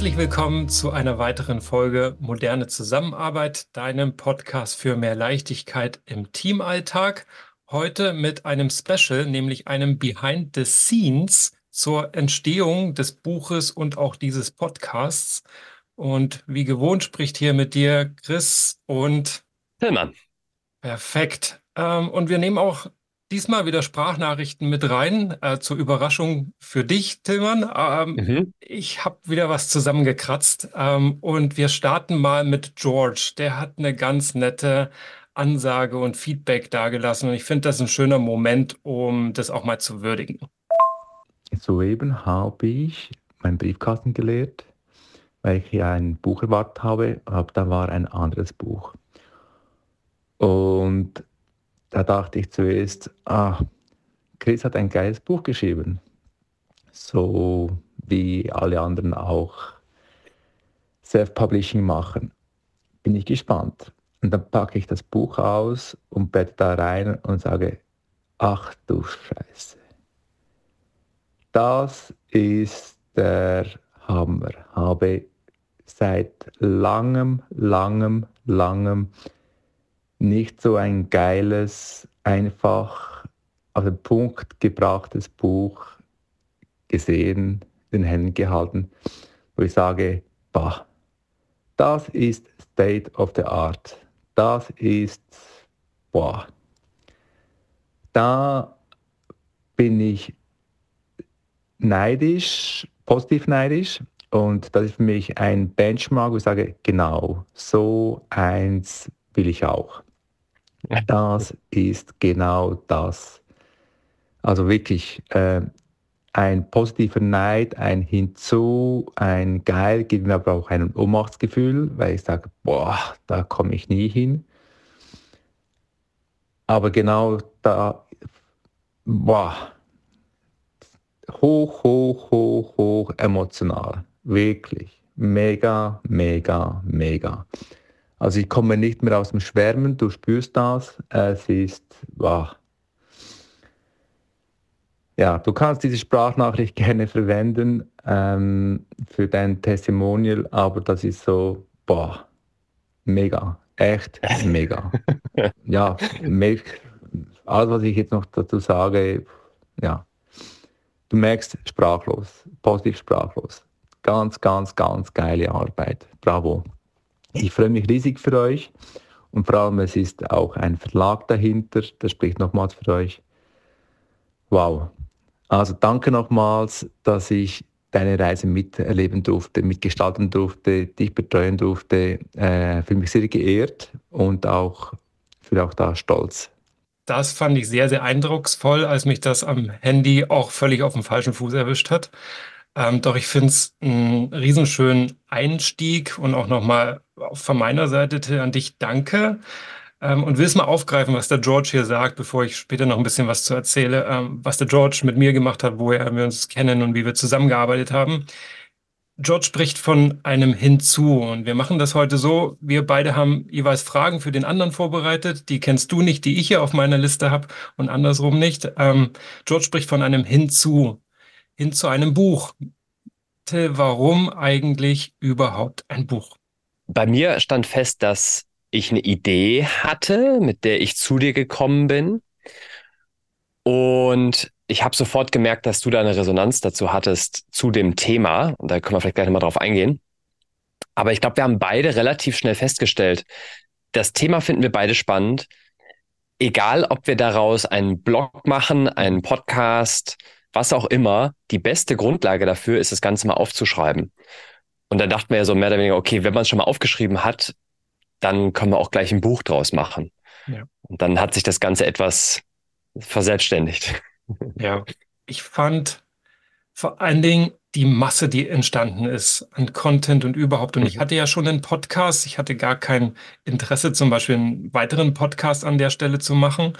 Herzlich willkommen zu einer weiteren Folge Moderne Zusammenarbeit, deinem Podcast für mehr Leichtigkeit im Teamalltag. Heute mit einem Special, nämlich einem Behind the Scenes zur Entstehung des Buches und auch dieses Podcasts. Und wie gewohnt spricht hier mit dir Chris und Tillmann. Perfekt. Ähm, und wir nehmen auch diesmal wieder Sprachnachrichten mit rein, äh, zur Überraschung für dich, Tillmann. Ähm, mhm. Ich habe wieder was zusammengekratzt ähm, und wir starten mal mit George. Der hat eine ganz nette Ansage und Feedback dargelassen und ich finde das ein schöner Moment, um das auch mal zu würdigen. Soeben habe ich meinen Briefkasten geleert, weil ich ja ein Buch erwartet habe, aber da war ein anderes Buch. Und da dachte ich zuerst, ah, Chris hat ein geiles Buch geschrieben. So wie alle anderen auch Self-Publishing machen. Bin ich gespannt. Und dann packe ich das Buch aus und bette da rein und sage, ach du Scheiße. Das ist der Hammer. Habe seit langem, langem, langem nicht so ein geiles, einfach auf den Punkt gebrachtes Buch gesehen, in den Händen gehalten, wo ich sage, bah, das ist State of the Art. Das ist, boah, da bin ich neidisch, positiv neidisch. Und das ist für mich ein Benchmark, wo ich sage, genau, so eins will ich auch. Das ist genau das. Also wirklich äh, ein positiver Neid, ein Hinzu, ein Geil, gibt mir aber auch ein Ohnmachtsgefühl, weil ich sage, boah, da komme ich nie hin. Aber genau da, boah, hoch, hoch, hoch, hoch emotional. Wirklich. Mega, mega, mega. Also ich komme nicht mehr aus dem Schwärmen, du spürst das. Es ist, wow. Ja, du kannst diese Sprachnachricht gerne verwenden ähm, für dein Testimonial, aber das ist so, boah, mega, echt mega. ja, alles, was ich jetzt noch dazu sage, ja, du merkst, sprachlos, positiv sprachlos. Ganz, ganz, ganz geile Arbeit. Bravo. Ich freue mich riesig für euch und vor allem es ist auch ein Verlag dahinter, das spricht nochmals für euch. Wow. Also danke nochmals, dass ich deine Reise miterleben durfte, mitgestalten durfte, dich betreuen durfte. Äh, fühle mich sehr geehrt und auch fühle auch da stolz. Das fand ich sehr, sehr eindrucksvoll, als mich das am Handy auch völlig auf dem falschen Fuß erwischt hat. Ähm, doch ich finde es einen riesenschönen Einstieg und auch nochmal von meiner Seite an dich danke. Ähm, und will es mal aufgreifen, was der George hier sagt, bevor ich später noch ein bisschen was zu erzähle, ähm, was der George mit mir gemacht hat, woher wir uns kennen und wie wir zusammengearbeitet haben. George spricht von einem Hinzu und wir machen das heute so. Wir beide haben jeweils Fragen für den anderen vorbereitet. Die kennst du nicht, die ich hier auf meiner Liste habe und andersrum nicht. Ähm, George spricht von einem Hinzu hin zu einem Buch. Warum eigentlich überhaupt ein Buch? Bei mir stand fest, dass ich eine Idee hatte, mit der ich zu dir gekommen bin. Und ich habe sofort gemerkt, dass du da eine Resonanz dazu hattest zu dem Thema. Und da können wir vielleicht gleich mal drauf eingehen. Aber ich glaube, wir haben beide relativ schnell festgestellt, das Thema finden wir beide spannend. Egal, ob wir daraus einen Blog machen, einen Podcast, was auch immer, die beste Grundlage dafür ist, das Ganze mal aufzuschreiben. Und dann dachten wir ja so mehr oder weniger, okay, wenn man es schon mal aufgeschrieben hat, dann können wir auch gleich ein Buch draus machen. Ja. Und dann hat sich das Ganze etwas verselbstständigt. Ja, ich fand vor allen Dingen die Masse, die entstanden ist an Content und überhaupt. Und ich mhm. hatte ja schon einen Podcast. Ich hatte gar kein Interesse, zum Beispiel einen weiteren Podcast an der Stelle zu machen.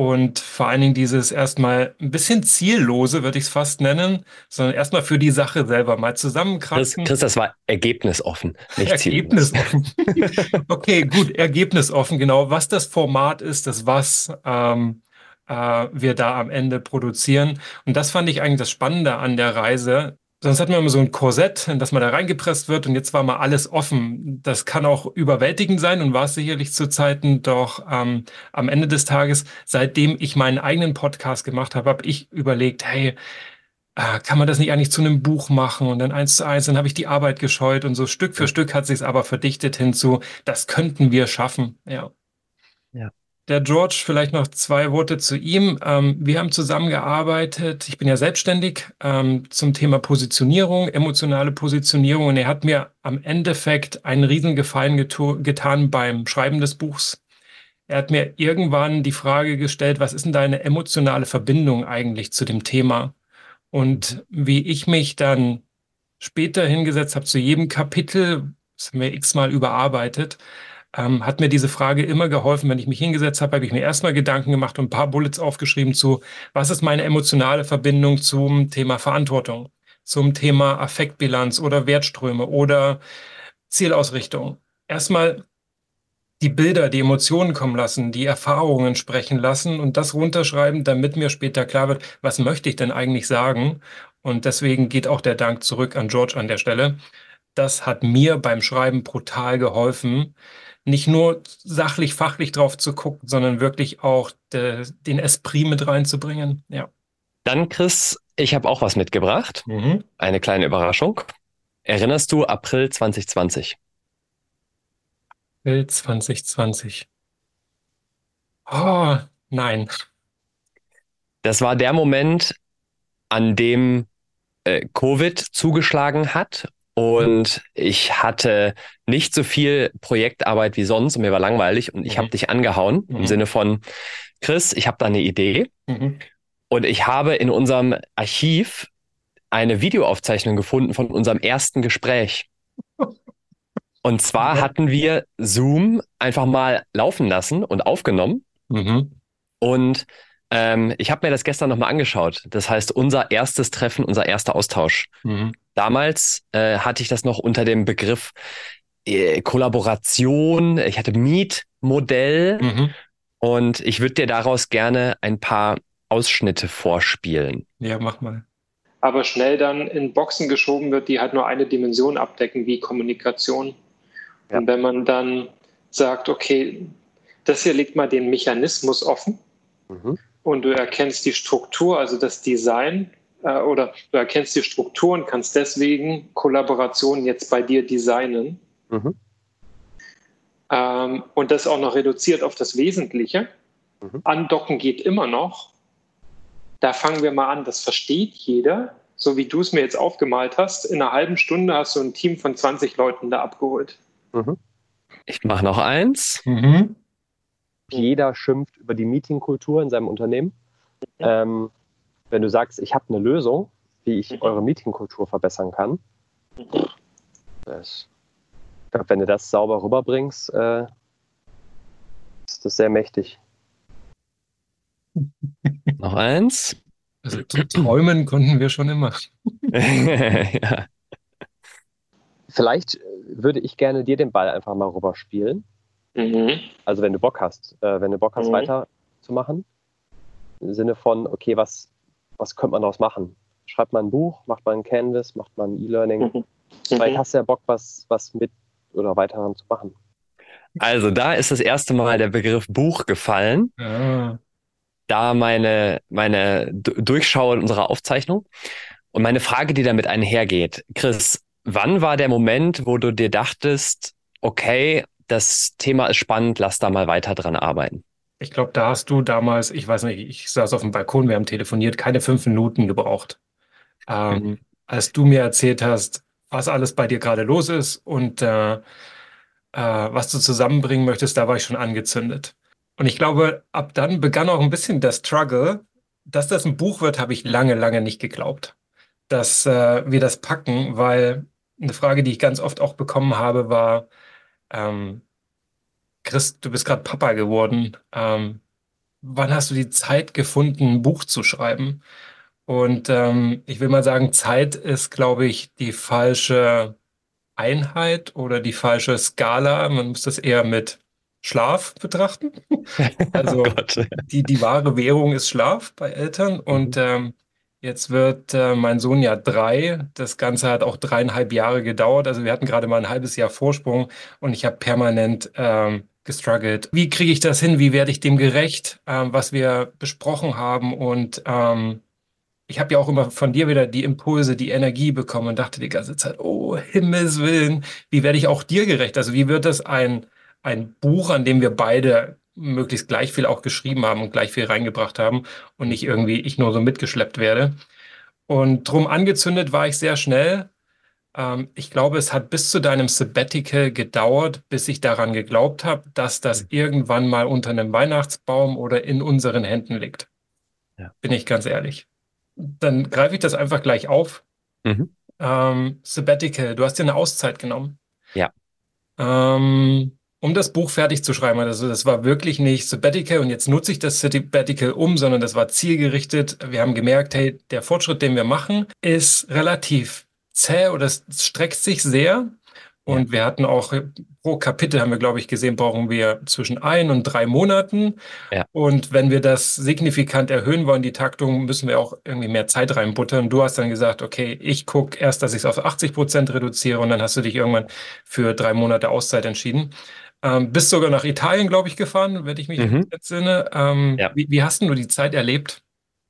Und vor allen Dingen dieses erstmal ein bisschen ziellose, würde ich es fast nennen, sondern erstmal für die Sache selber mal zusammenkratzen. Chris, das war ergebnisoffen, nicht Ergebnisoffen. okay, gut, ergebnisoffen, genau. Was das Format ist, das was ähm, äh, wir da am Ende produzieren. Und das fand ich eigentlich das Spannende an der Reise, Sonst hat man immer so ein Korsett, in das man da reingepresst wird und jetzt war mal alles offen. Das kann auch überwältigend sein und war es sicherlich zu Zeiten, doch ähm, am Ende des Tages, seitdem ich meinen eigenen Podcast gemacht habe, habe ich überlegt, hey, äh, kann man das nicht eigentlich zu einem Buch machen und dann eins zu eins, dann habe ich die Arbeit gescheut und so Stück für Stück hat sich aber verdichtet hinzu, das könnten wir schaffen, ja. Der George, vielleicht noch zwei Worte zu ihm. Ähm, wir haben zusammengearbeitet. Ich bin ja selbstständig ähm, zum Thema Positionierung, emotionale Positionierung. Und er hat mir am Endeffekt einen Riesengefallen getan beim Schreiben des Buchs. Er hat mir irgendwann die Frage gestellt, was ist denn deine emotionale Verbindung eigentlich zu dem Thema? Und wie ich mich dann später hingesetzt habe zu jedem Kapitel, das haben wir x-mal überarbeitet, ähm, hat mir diese Frage immer geholfen. Wenn ich mich hingesetzt habe, habe ich mir erstmal Gedanken gemacht und ein paar Bullets aufgeschrieben zu, was ist meine emotionale Verbindung zum Thema Verantwortung, zum Thema Affektbilanz oder Wertströme oder Zielausrichtung. Erstmal die Bilder, die Emotionen kommen lassen, die Erfahrungen sprechen lassen und das runterschreiben, damit mir später klar wird, was möchte ich denn eigentlich sagen? Und deswegen geht auch der Dank zurück an George an der Stelle. Das hat mir beim Schreiben brutal geholfen, nicht nur sachlich, fachlich drauf zu gucken, sondern wirklich auch de, den Esprit mit reinzubringen. Ja. Dann, Chris, ich habe auch was mitgebracht. Mhm. Eine kleine Überraschung. Erinnerst du April 2020? April 2020. Oh, nein. Das war der Moment, an dem äh, Covid zugeschlagen hat und ich hatte nicht so viel Projektarbeit wie sonst und mir war langweilig und ich mhm. habe dich angehauen mhm. im Sinne von, Chris, ich habe da eine Idee. Mhm. Und ich habe in unserem Archiv eine Videoaufzeichnung gefunden von unserem ersten Gespräch. Und zwar hatten wir Zoom einfach mal laufen lassen und aufgenommen. Mhm. Und ähm, ich habe mir das gestern nochmal angeschaut. Das heißt, unser erstes Treffen, unser erster Austausch. Mhm. Damals äh, hatte ich das noch unter dem Begriff äh, Kollaboration. Ich hatte Meet-Modell mhm. und ich würde dir daraus gerne ein paar Ausschnitte vorspielen. Ja, mach mal. Aber schnell dann in Boxen geschoben wird, die halt nur eine Dimension abdecken, wie Kommunikation. Ja. Und wenn man dann sagt, okay, das hier legt mal den Mechanismus offen. Mhm und du erkennst die Struktur, also das Design, äh, oder du erkennst die Struktur und kannst deswegen Kollaborationen jetzt bei dir designen. Mhm. Ähm, und das auch noch reduziert auf das Wesentliche. Mhm. Andocken geht immer noch. Da fangen wir mal an, das versteht jeder, so wie du es mir jetzt aufgemalt hast. In einer halben Stunde hast du ein Team von 20 Leuten da abgeholt. Mhm. Ich mache noch eins. Mhm jeder schimpft über die Meetingkultur in seinem Unternehmen. Ähm, wenn du sagst, ich habe eine Lösung, wie ich mhm. eure Meetingkultur verbessern kann, das, ich glaube, wenn du das sauber rüberbringst, äh, ist das sehr mächtig. Noch eins. Also träumen konnten wir schon immer. ja. Vielleicht würde ich gerne dir den Ball einfach mal rüberspielen. Mhm. Also wenn du Bock hast, äh, wenn du Bock hast, mhm. weiterzumachen, im Sinne von, okay, was, was könnte man daraus machen? Schreibt man ein Buch, macht man ein Canvas, macht man ein E-Learning. Mhm. Vielleicht mhm. hast du ja Bock, was, was mit oder weiter zu machen. Also da ist das erste Mal der Begriff Buch gefallen. Ja. Da meine, meine Durchschau in unserer Aufzeichnung. Und meine Frage, die damit einhergeht, Chris, wann war der Moment, wo du dir dachtest, okay, das Thema ist spannend, lass da mal weiter dran arbeiten. Ich glaube, da hast du damals, ich weiß nicht, ich saß auf dem Balkon, wir haben telefoniert, keine fünf Minuten gebraucht. Ähm, mhm. Als du mir erzählt hast, was alles bei dir gerade los ist und äh, äh, was du zusammenbringen möchtest, da war ich schon angezündet. Und ich glaube, ab dann begann auch ein bisschen der Struggle. Dass das ein Buch wird, habe ich lange, lange nicht geglaubt, dass äh, wir das packen, weil eine Frage, die ich ganz oft auch bekommen habe, war, ähm, Chris, du bist gerade Papa geworden. Ähm, wann hast du die Zeit gefunden, ein Buch zu schreiben? Und ähm, ich will mal sagen, Zeit ist, glaube ich, die falsche Einheit oder die falsche Skala. Man muss das eher mit Schlaf betrachten. Also oh die, die wahre Währung ist Schlaf bei Eltern. Und mhm. ähm, Jetzt wird äh, mein Sohn ja drei. Das Ganze hat auch dreieinhalb Jahre gedauert. Also wir hatten gerade mal ein halbes Jahr Vorsprung und ich habe permanent ähm, gestruggelt. Wie kriege ich das hin? Wie werde ich dem gerecht, ähm, was wir besprochen haben? Und ähm, ich habe ja auch immer von dir wieder die Impulse, die Energie bekommen und dachte die ganze Zeit, oh Himmels Willen, wie werde ich auch dir gerecht? Also wie wird das ein, ein Buch, an dem wir beide möglichst gleich viel auch geschrieben haben und gleich viel reingebracht haben und nicht irgendwie ich nur so mitgeschleppt werde. Und drum angezündet war ich sehr schnell. Ähm, ich glaube, es hat bis zu deinem Sabbatical gedauert, bis ich daran geglaubt habe, dass das mhm. irgendwann mal unter einem Weihnachtsbaum oder in unseren Händen liegt. Ja. Bin ich ganz ehrlich. Dann greife ich das einfach gleich auf. Mhm. Ähm, Sabbatical, du hast dir eine Auszeit genommen. Ja. Ähm, um das Buch fertig zu schreiben. Also das war wirklich nicht Sabbatical und jetzt nutze ich das Sabbatical um, sondern das war zielgerichtet. Wir haben gemerkt, hey, der Fortschritt, den wir machen, ist relativ zäh oder es streckt sich sehr. Und ja. wir hatten auch pro Kapitel, haben wir, glaube ich, gesehen, brauchen wir zwischen ein und drei Monaten. Ja. Und wenn wir das signifikant erhöhen wollen, die Taktung, müssen wir auch irgendwie mehr Zeit reinbuttern. Du hast dann gesagt, okay, ich gucke erst, dass ich es auf 80 Prozent reduziere und dann hast du dich irgendwann für drei Monate Auszeit entschieden. Ähm, bist sogar nach Italien, glaube ich, gefahren, wenn ich mich mhm. entsinne. Ähm, ja. wie, wie hast du die Zeit erlebt?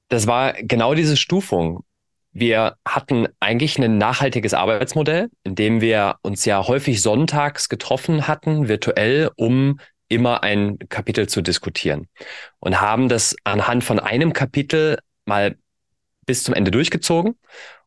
Das war genau diese Stufung. Wir hatten eigentlich ein nachhaltiges Arbeitsmodell, in dem wir uns ja häufig sonntags getroffen hatten, virtuell, um immer ein Kapitel zu diskutieren. Und haben das anhand von einem Kapitel mal bis zum Ende durchgezogen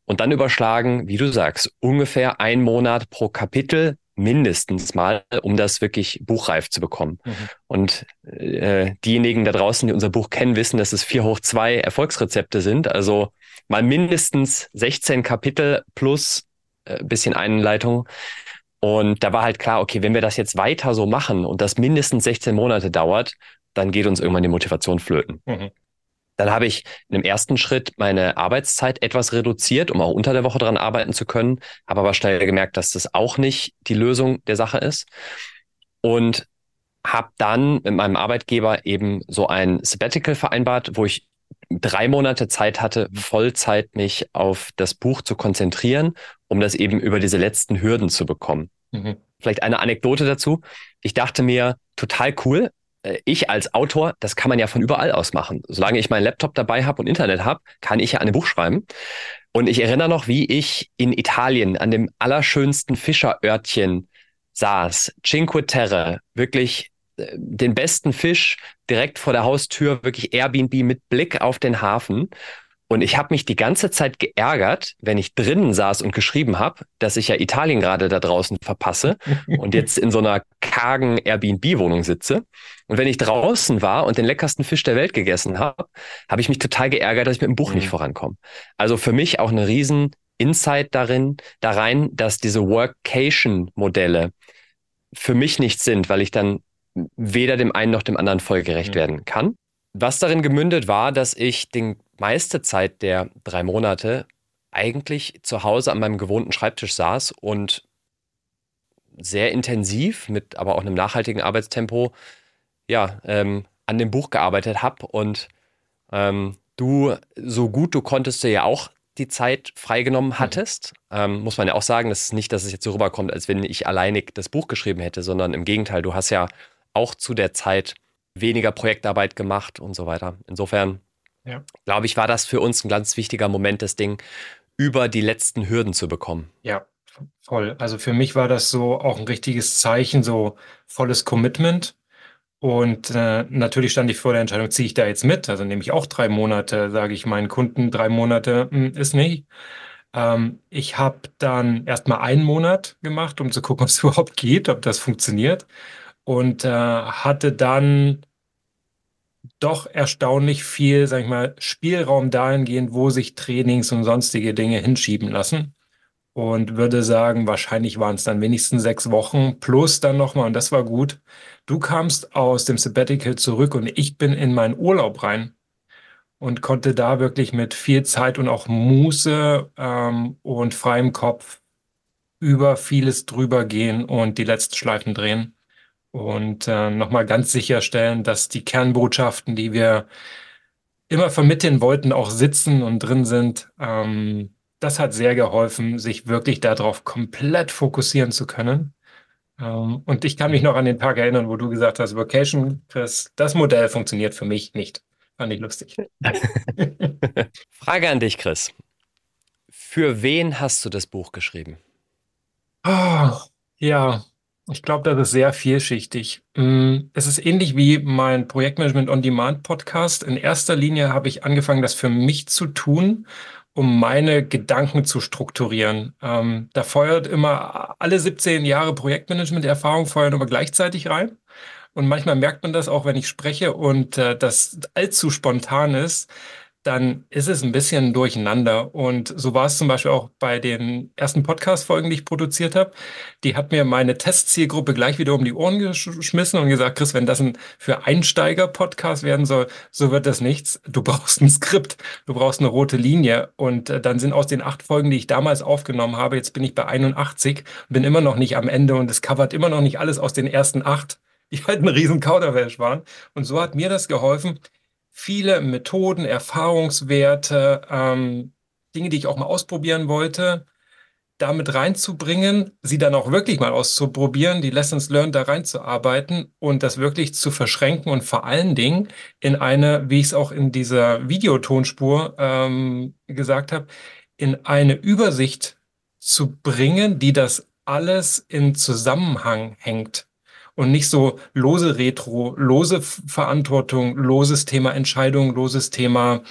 und dann überschlagen, wie du sagst, ungefähr ein Monat pro Kapitel mindestens mal, um das wirklich buchreif zu bekommen. Mhm. Und äh, diejenigen da draußen, die unser Buch kennen, wissen, dass es vier hoch zwei Erfolgsrezepte sind. Also mal mindestens 16 Kapitel plus äh, bisschen Einleitung. Und da war halt klar, okay, wenn wir das jetzt weiter so machen und das mindestens 16 Monate dauert, dann geht uns irgendwann die Motivation flöten. Mhm. Dann habe ich in dem ersten Schritt meine Arbeitszeit etwas reduziert, um auch unter der Woche dran arbeiten zu können, habe aber schnell gemerkt, dass das auch nicht die Lösung der Sache ist. Und habe dann mit meinem Arbeitgeber eben so ein Sabbatical vereinbart, wo ich drei Monate Zeit hatte, Vollzeit mich auf das Buch zu konzentrieren, um das eben über diese letzten Hürden zu bekommen. Mhm. Vielleicht eine Anekdote dazu. Ich dachte mir, total cool, ich als Autor, das kann man ja von überall aus machen. Solange ich meinen Laptop dabei habe und Internet habe, kann ich ja ein Buch schreiben. Und ich erinnere noch, wie ich in Italien an dem allerschönsten Fischerörtchen saß, Cinque Terre, wirklich äh, den besten Fisch direkt vor der Haustür, wirklich Airbnb mit Blick auf den Hafen und ich habe mich die ganze Zeit geärgert, wenn ich drinnen saß und geschrieben habe, dass ich ja Italien gerade da draußen verpasse und jetzt in so einer kargen Airbnb-Wohnung sitze. Und wenn ich draußen war und den leckersten Fisch der Welt gegessen habe, habe ich mich total geärgert, dass ich mit dem Buch mhm. nicht vorankomme. Also für mich auch eine riesen Insight darin, da rein, dass diese Workation-Modelle für mich nichts sind, weil ich dann weder dem einen noch dem anderen vollgerecht mhm. werden kann. Was darin gemündet war, dass ich den meiste Zeit der drei Monate eigentlich zu Hause an meinem gewohnten Schreibtisch saß und sehr intensiv, mit aber auch einem nachhaltigen Arbeitstempo, ja, ähm, an dem Buch gearbeitet habe. Und ähm, du, so gut du konntest, du ja auch die Zeit freigenommen mhm. hattest. Mhm. Ähm, muss man ja auch sagen, das ist nicht, dass es jetzt so rüberkommt, als wenn ich alleinig das Buch geschrieben hätte, sondern im Gegenteil, du hast ja auch zu der Zeit weniger Projektarbeit gemacht und so weiter. Insofern ja. glaube ich, war das für uns ein ganz wichtiger Moment, das Ding über die letzten Hürden zu bekommen. Ja, voll. Also für mich war das so auch ein richtiges Zeichen, so volles Commitment. Und äh, natürlich stand ich vor der Entscheidung, ziehe ich da jetzt mit? Also nehme ich auch drei Monate, sage ich meinen Kunden, drei Monate mh, hm, ist nicht. Ähm, ich habe dann erstmal einen Monat gemacht, um zu gucken, ob es überhaupt geht, ob das funktioniert. Und äh, hatte dann doch erstaunlich viel, sag ich mal, Spielraum dahingehend, wo sich Trainings und sonstige Dinge hinschieben lassen. Und würde sagen, wahrscheinlich waren es dann wenigstens sechs Wochen plus dann nochmal, und das war gut. Du kamst aus dem Sabbatical zurück und ich bin in meinen Urlaub rein und konnte da wirklich mit viel Zeit und auch Muße ähm, und freiem Kopf über vieles drüber gehen und die letzten Schleifen drehen und äh, nochmal ganz sicherstellen, dass die Kernbotschaften, die wir immer vermitteln wollten, auch sitzen und drin sind. Ähm, das hat sehr geholfen, sich wirklich darauf komplett fokussieren zu können. Ähm, und ich kann mich noch an den Tag erinnern, wo du gesagt hast, Vocation, Chris, das Modell funktioniert für mich nicht. Fand ich lustig. Frage an dich, Chris. Für wen hast du das Buch geschrieben? Oh, ja, ich glaube, das ist sehr vielschichtig. Mm, es ist ähnlich wie mein Projektmanagement on Demand Podcast. In erster Linie habe ich angefangen, das für mich zu tun, um meine Gedanken zu strukturieren. Ähm, da feuert immer alle 17 Jahre Projektmanagement-Erfahrung feuern immer gleichzeitig rein. Und manchmal merkt man das auch, wenn ich spreche und äh, das allzu spontan ist, dann ist es ein bisschen durcheinander. Und so war es zum Beispiel auch bei den ersten Podcast-Folgen, die ich produziert habe. Die hat mir meine Testzielgruppe gleich wieder um die Ohren geschmissen und gesagt, Chris, wenn das ein für Einsteiger-Podcast werden soll, so wird das nichts. Du brauchst ein Skript, du brauchst eine rote Linie. Und äh, dann sind aus den acht Folgen, die ich damals aufgenommen habe, jetzt bin ich bei 81, bin immer noch nicht am Ende und es covert immer noch nicht alles aus den ersten acht die halt ein riesen Kauderwelsch waren. Und so hat mir das geholfen, viele Methoden, Erfahrungswerte, ähm, Dinge, die ich auch mal ausprobieren wollte, damit reinzubringen, sie dann auch wirklich mal auszuprobieren, die Lessons learned da reinzuarbeiten und das wirklich zu verschränken und vor allen Dingen in eine, wie ich es auch in dieser Videotonspur ähm, gesagt habe, in eine Übersicht zu bringen, die das alles in Zusammenhang hängt und nicht so lose Retro, lose Verantwortung, loses Thema Entscheidung, loses Thema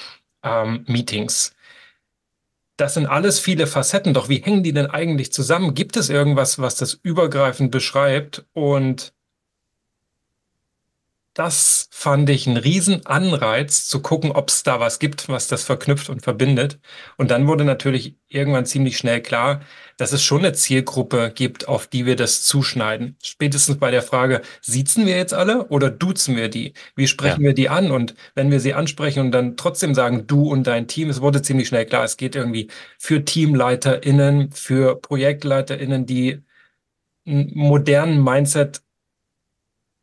ähm, Meetings. Das sind alles viele Facetten, doch wie hängen die denn eigentlich zusammen? Gibt es irgendwas, was das übergreifend beschreibt? Und das fand ich einen riesen Anreiz zu gucken, ob es da was gibt, was das verknüpft und verbindet. Und dann wurde natürlich irgendwann ziemlich schnell klar, dass es schon eine Zielgruppe gibt, auf die wir das zuschneiden. Spätestens bei der Frage, siezen wir jetzt alle oder duzen wir die? Wie sprechen ja. wir die an? Und wenn wir sie ansprechen und dann trotzdem sagen, du und dein Team, es wurde ziemlich schnell klar, es geht irgendwie für TeamleiterInnen, für ProjektleiterInnen, die einen modernen Mindset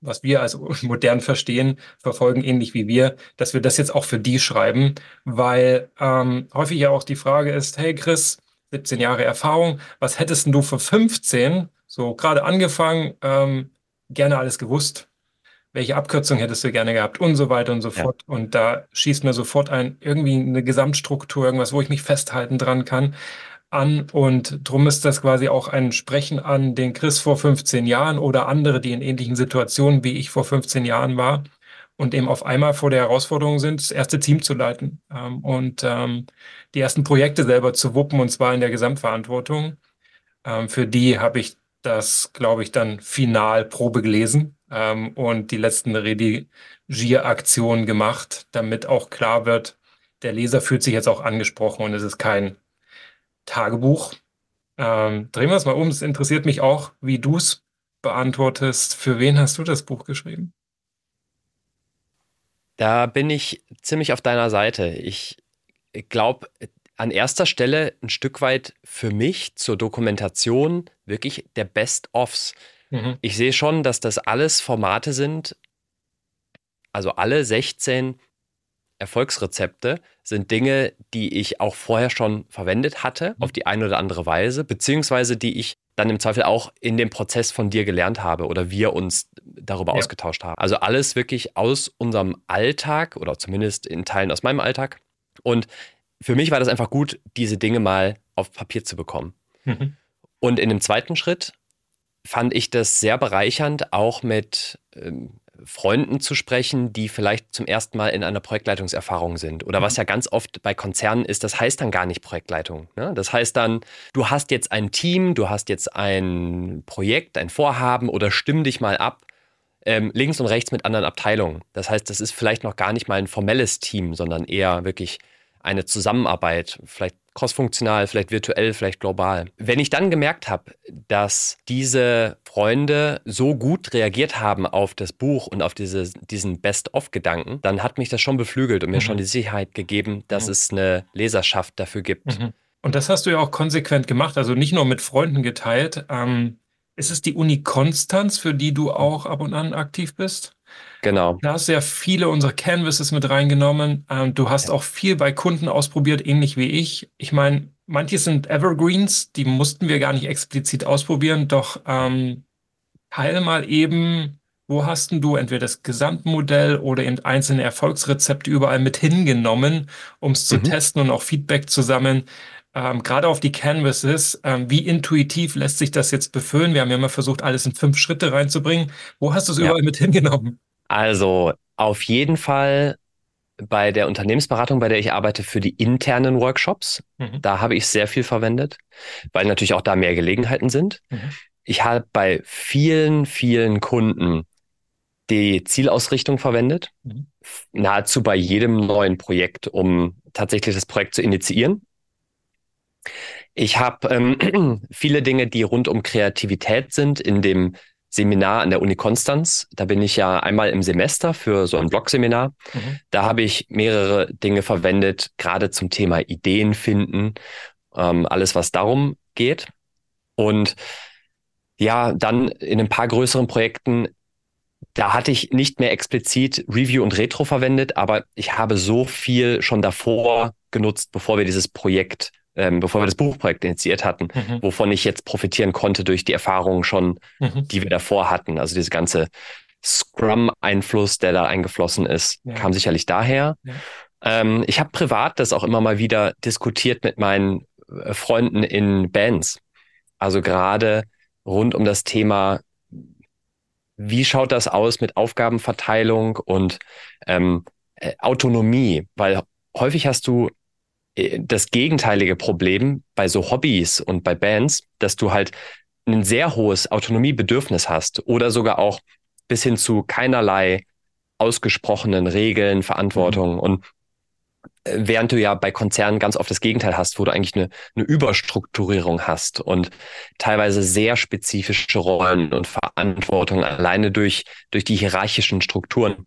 was wir als modern verstehen, verfolgen, ähnlich wie wir, dass wir das jetzt auch für die schreiben, weil ähm, häufig ja auch die Frage ist, hey Chris, 17 Jahre Erfahrung, was hättest du für 15, so gerade angefangen, ähm, gerne alles gewusst? Welche Abkürzung hättest du gerne gehabt und so weiter und so ja. fort. Und da schießt mir sofort ein, irgendwie eine Gesamtstruktur, irgendwas, wo ich mich festhalten dran kann an und drum ist das quasi auch ein Sprechen an den Chris vor 15 Jahren oder andere, die in ähnlichen Situationen wie ich vor 15 Jahren war und eben auf einmal vor der Herausforderung sind, das erste Team zu leiten ähm, und ähm, die ersten Projekte selber zu wuppen und zwar in der Gesamtverantwortung. Ähm, für die habe ich das, glaube ich, dann final Probe gelesen ähm, und die letzten Redigieraktionen gemacht, damit auch klar wird, der Leser fühlt sich jetzt auch angesprochen und es ist kein Tagebuch. Ähm, drehen wir es mal um. Es interessiert mich auch, wie du es beantwortest. Für wen hast du das Buch geschrieben? Da bin ich ziemlich auf deiner Seite. Ich glaube, an erster Stelle ein Stück weit für mich zur Dokumentation wirklich der Best-ofs. Mhm. Ich sehe schon, dass das alles Formate sind, also alle 16 Erfolgsrezepte sind Dinge, die ich auch vorher schon verwendet hatte, mhm. auf die eine oder andere Weise, beziehungsweise die ich dann im Zweifel auch in dem Prozess von dir gelernt habe oder wir uns darüber ja. ausgetauscht haben. Also alles wirklich aus unserem Alltag oder zumindest in Teilen aus meinem Alltag. Und für mich war das einfach gut, diese Dinge mal auf Papier zu bekommen. Mhm. Und in dem zweiten Schritt fand ich das sehr bereichernd, auch mit ähm, Freunden zu sprechen, die vielleicht zum ersten Mal in einer Projektleitungserfahrung sind. Oder was mhm. ja ganz oft bei Konzernen ist, das heißt dann gar nicht Projektleitung. Ne? Das heißt dann, du hast jetzt ein Team, du hast jetzt ein Projekt, ein Vorhaben oder stimm dich mal ab ähm, links und rechts mit anderen Abteilungen. Das heißt, das ist vielleicht noch gar nicht mal ein formelles Team, sondern eher wirklich eine Zusammenarbeit, vielleicht crossfunktional, vielleicht virtuell, vielleicht global. Wenn ich dann gemerkt habe, dass diese Freunde so gut reagiert haben auf das Buch und auf diese, diesen Best-of-Gedanken, dann hat mich das schon beflügelt und mir mhm. schon die Sicherheit gegeben, dass mhm. es eine Leserschaft dafür gibt. Mhm. Und das hast du ja auch konsequent gemacht, also nicht nur mit Freunden geteilt. Ähm, ist es die Uni Konstanz, für die du auch ab und an aktiv bist? Genau. Da hast du ja viele unserer Canvases mit reingenommen. Ähm, du hast ja. auch viel bei Kunden ausprobiert, ähnlich wie ich. Ich meine, manche sind Evergreens, die mussten wir gar nicht explizit ausprobieren, doch ähm, teile mal eben, wo hast denn du entweder das Gesamtmodell oder eben einzelne Erfolgsrezepte überall mit hingenommen, um es zu mhm. testen und auch Feedback zu sammeln ähm, gerade auf die Canvases, ähm, wie intuitiv lässt sich das jetzt befüllen? Wir haben ja immer versucht, alles in fünf Schritte reinzubringen. Wo hast du es ja. überall mit hingenommen? Also auf jeden Fall bei der Unternehmensberatung, bei der ich arbeite, für die internen Workshops. Mhm. Da habe ich sehr viel verwendet, weil natürlich auch da mehr Gelegenheiten sind. Mhm. Ich habe bei vielen, vielen Kunden die Zielausrichtung verwendet, mhm. nahezu bei jedem neuen Projekt, um tatsächlich das Projekt zu initiieren. Ich habe ähm, viele Dinge, die rund um Kreativität sind, in dem Seminar an der Uni Konstanz. Da bin ich ja einmal im Semester für so ein Blog-Seminar. Mhm. Da habe ich mehrere Dinge verwendet, gerade zum Thema Ideen finden, ähm, alles, was darum geht. Und ja, dann in ein paar größeren Projekten, da hatte ich nicht mehr explizit Review und Retro verwendet, aber ich habe so viel schon davor genutzt, bevor wir dieses Projekt ähm, bevor wir das Buchprojekt initiiert hatten, mhm. wovon ich jetzt profitieren konnte durch die Erfahrungen schon, mhm. die wir davor hatten. Also diese ganze Scrum-Einfluss, der da eingeflossen ist, ja. kam sicherlich daher. Ja. Ähm, ich habe privat das auch immer mal wieder diskutiert mit meinen äh, Freunden in Bands. Also gerade rund um das Thema, wie schaut das aus mit Aufgabenverteilung und ähm, äh, Autonomie? Weil häufig hast du das gegenteilige Problem bei so Hobbys und bei Bands, dass du halt ein sehr hohes Autonomiebedürfnis hast oder sogar auch bis hin zu keinerlei ausgesprochenen Regeln, Verantwortung. Mhm. Und äh, während du ja bei Konzernen ganz oft das Gegenteil hast, wo du eigentlich eine, eine Überstrukturierung hast und teilweise sehr spezifische Rollen und Verantwortung alleine durch, durch die hierarchischen Strukturen.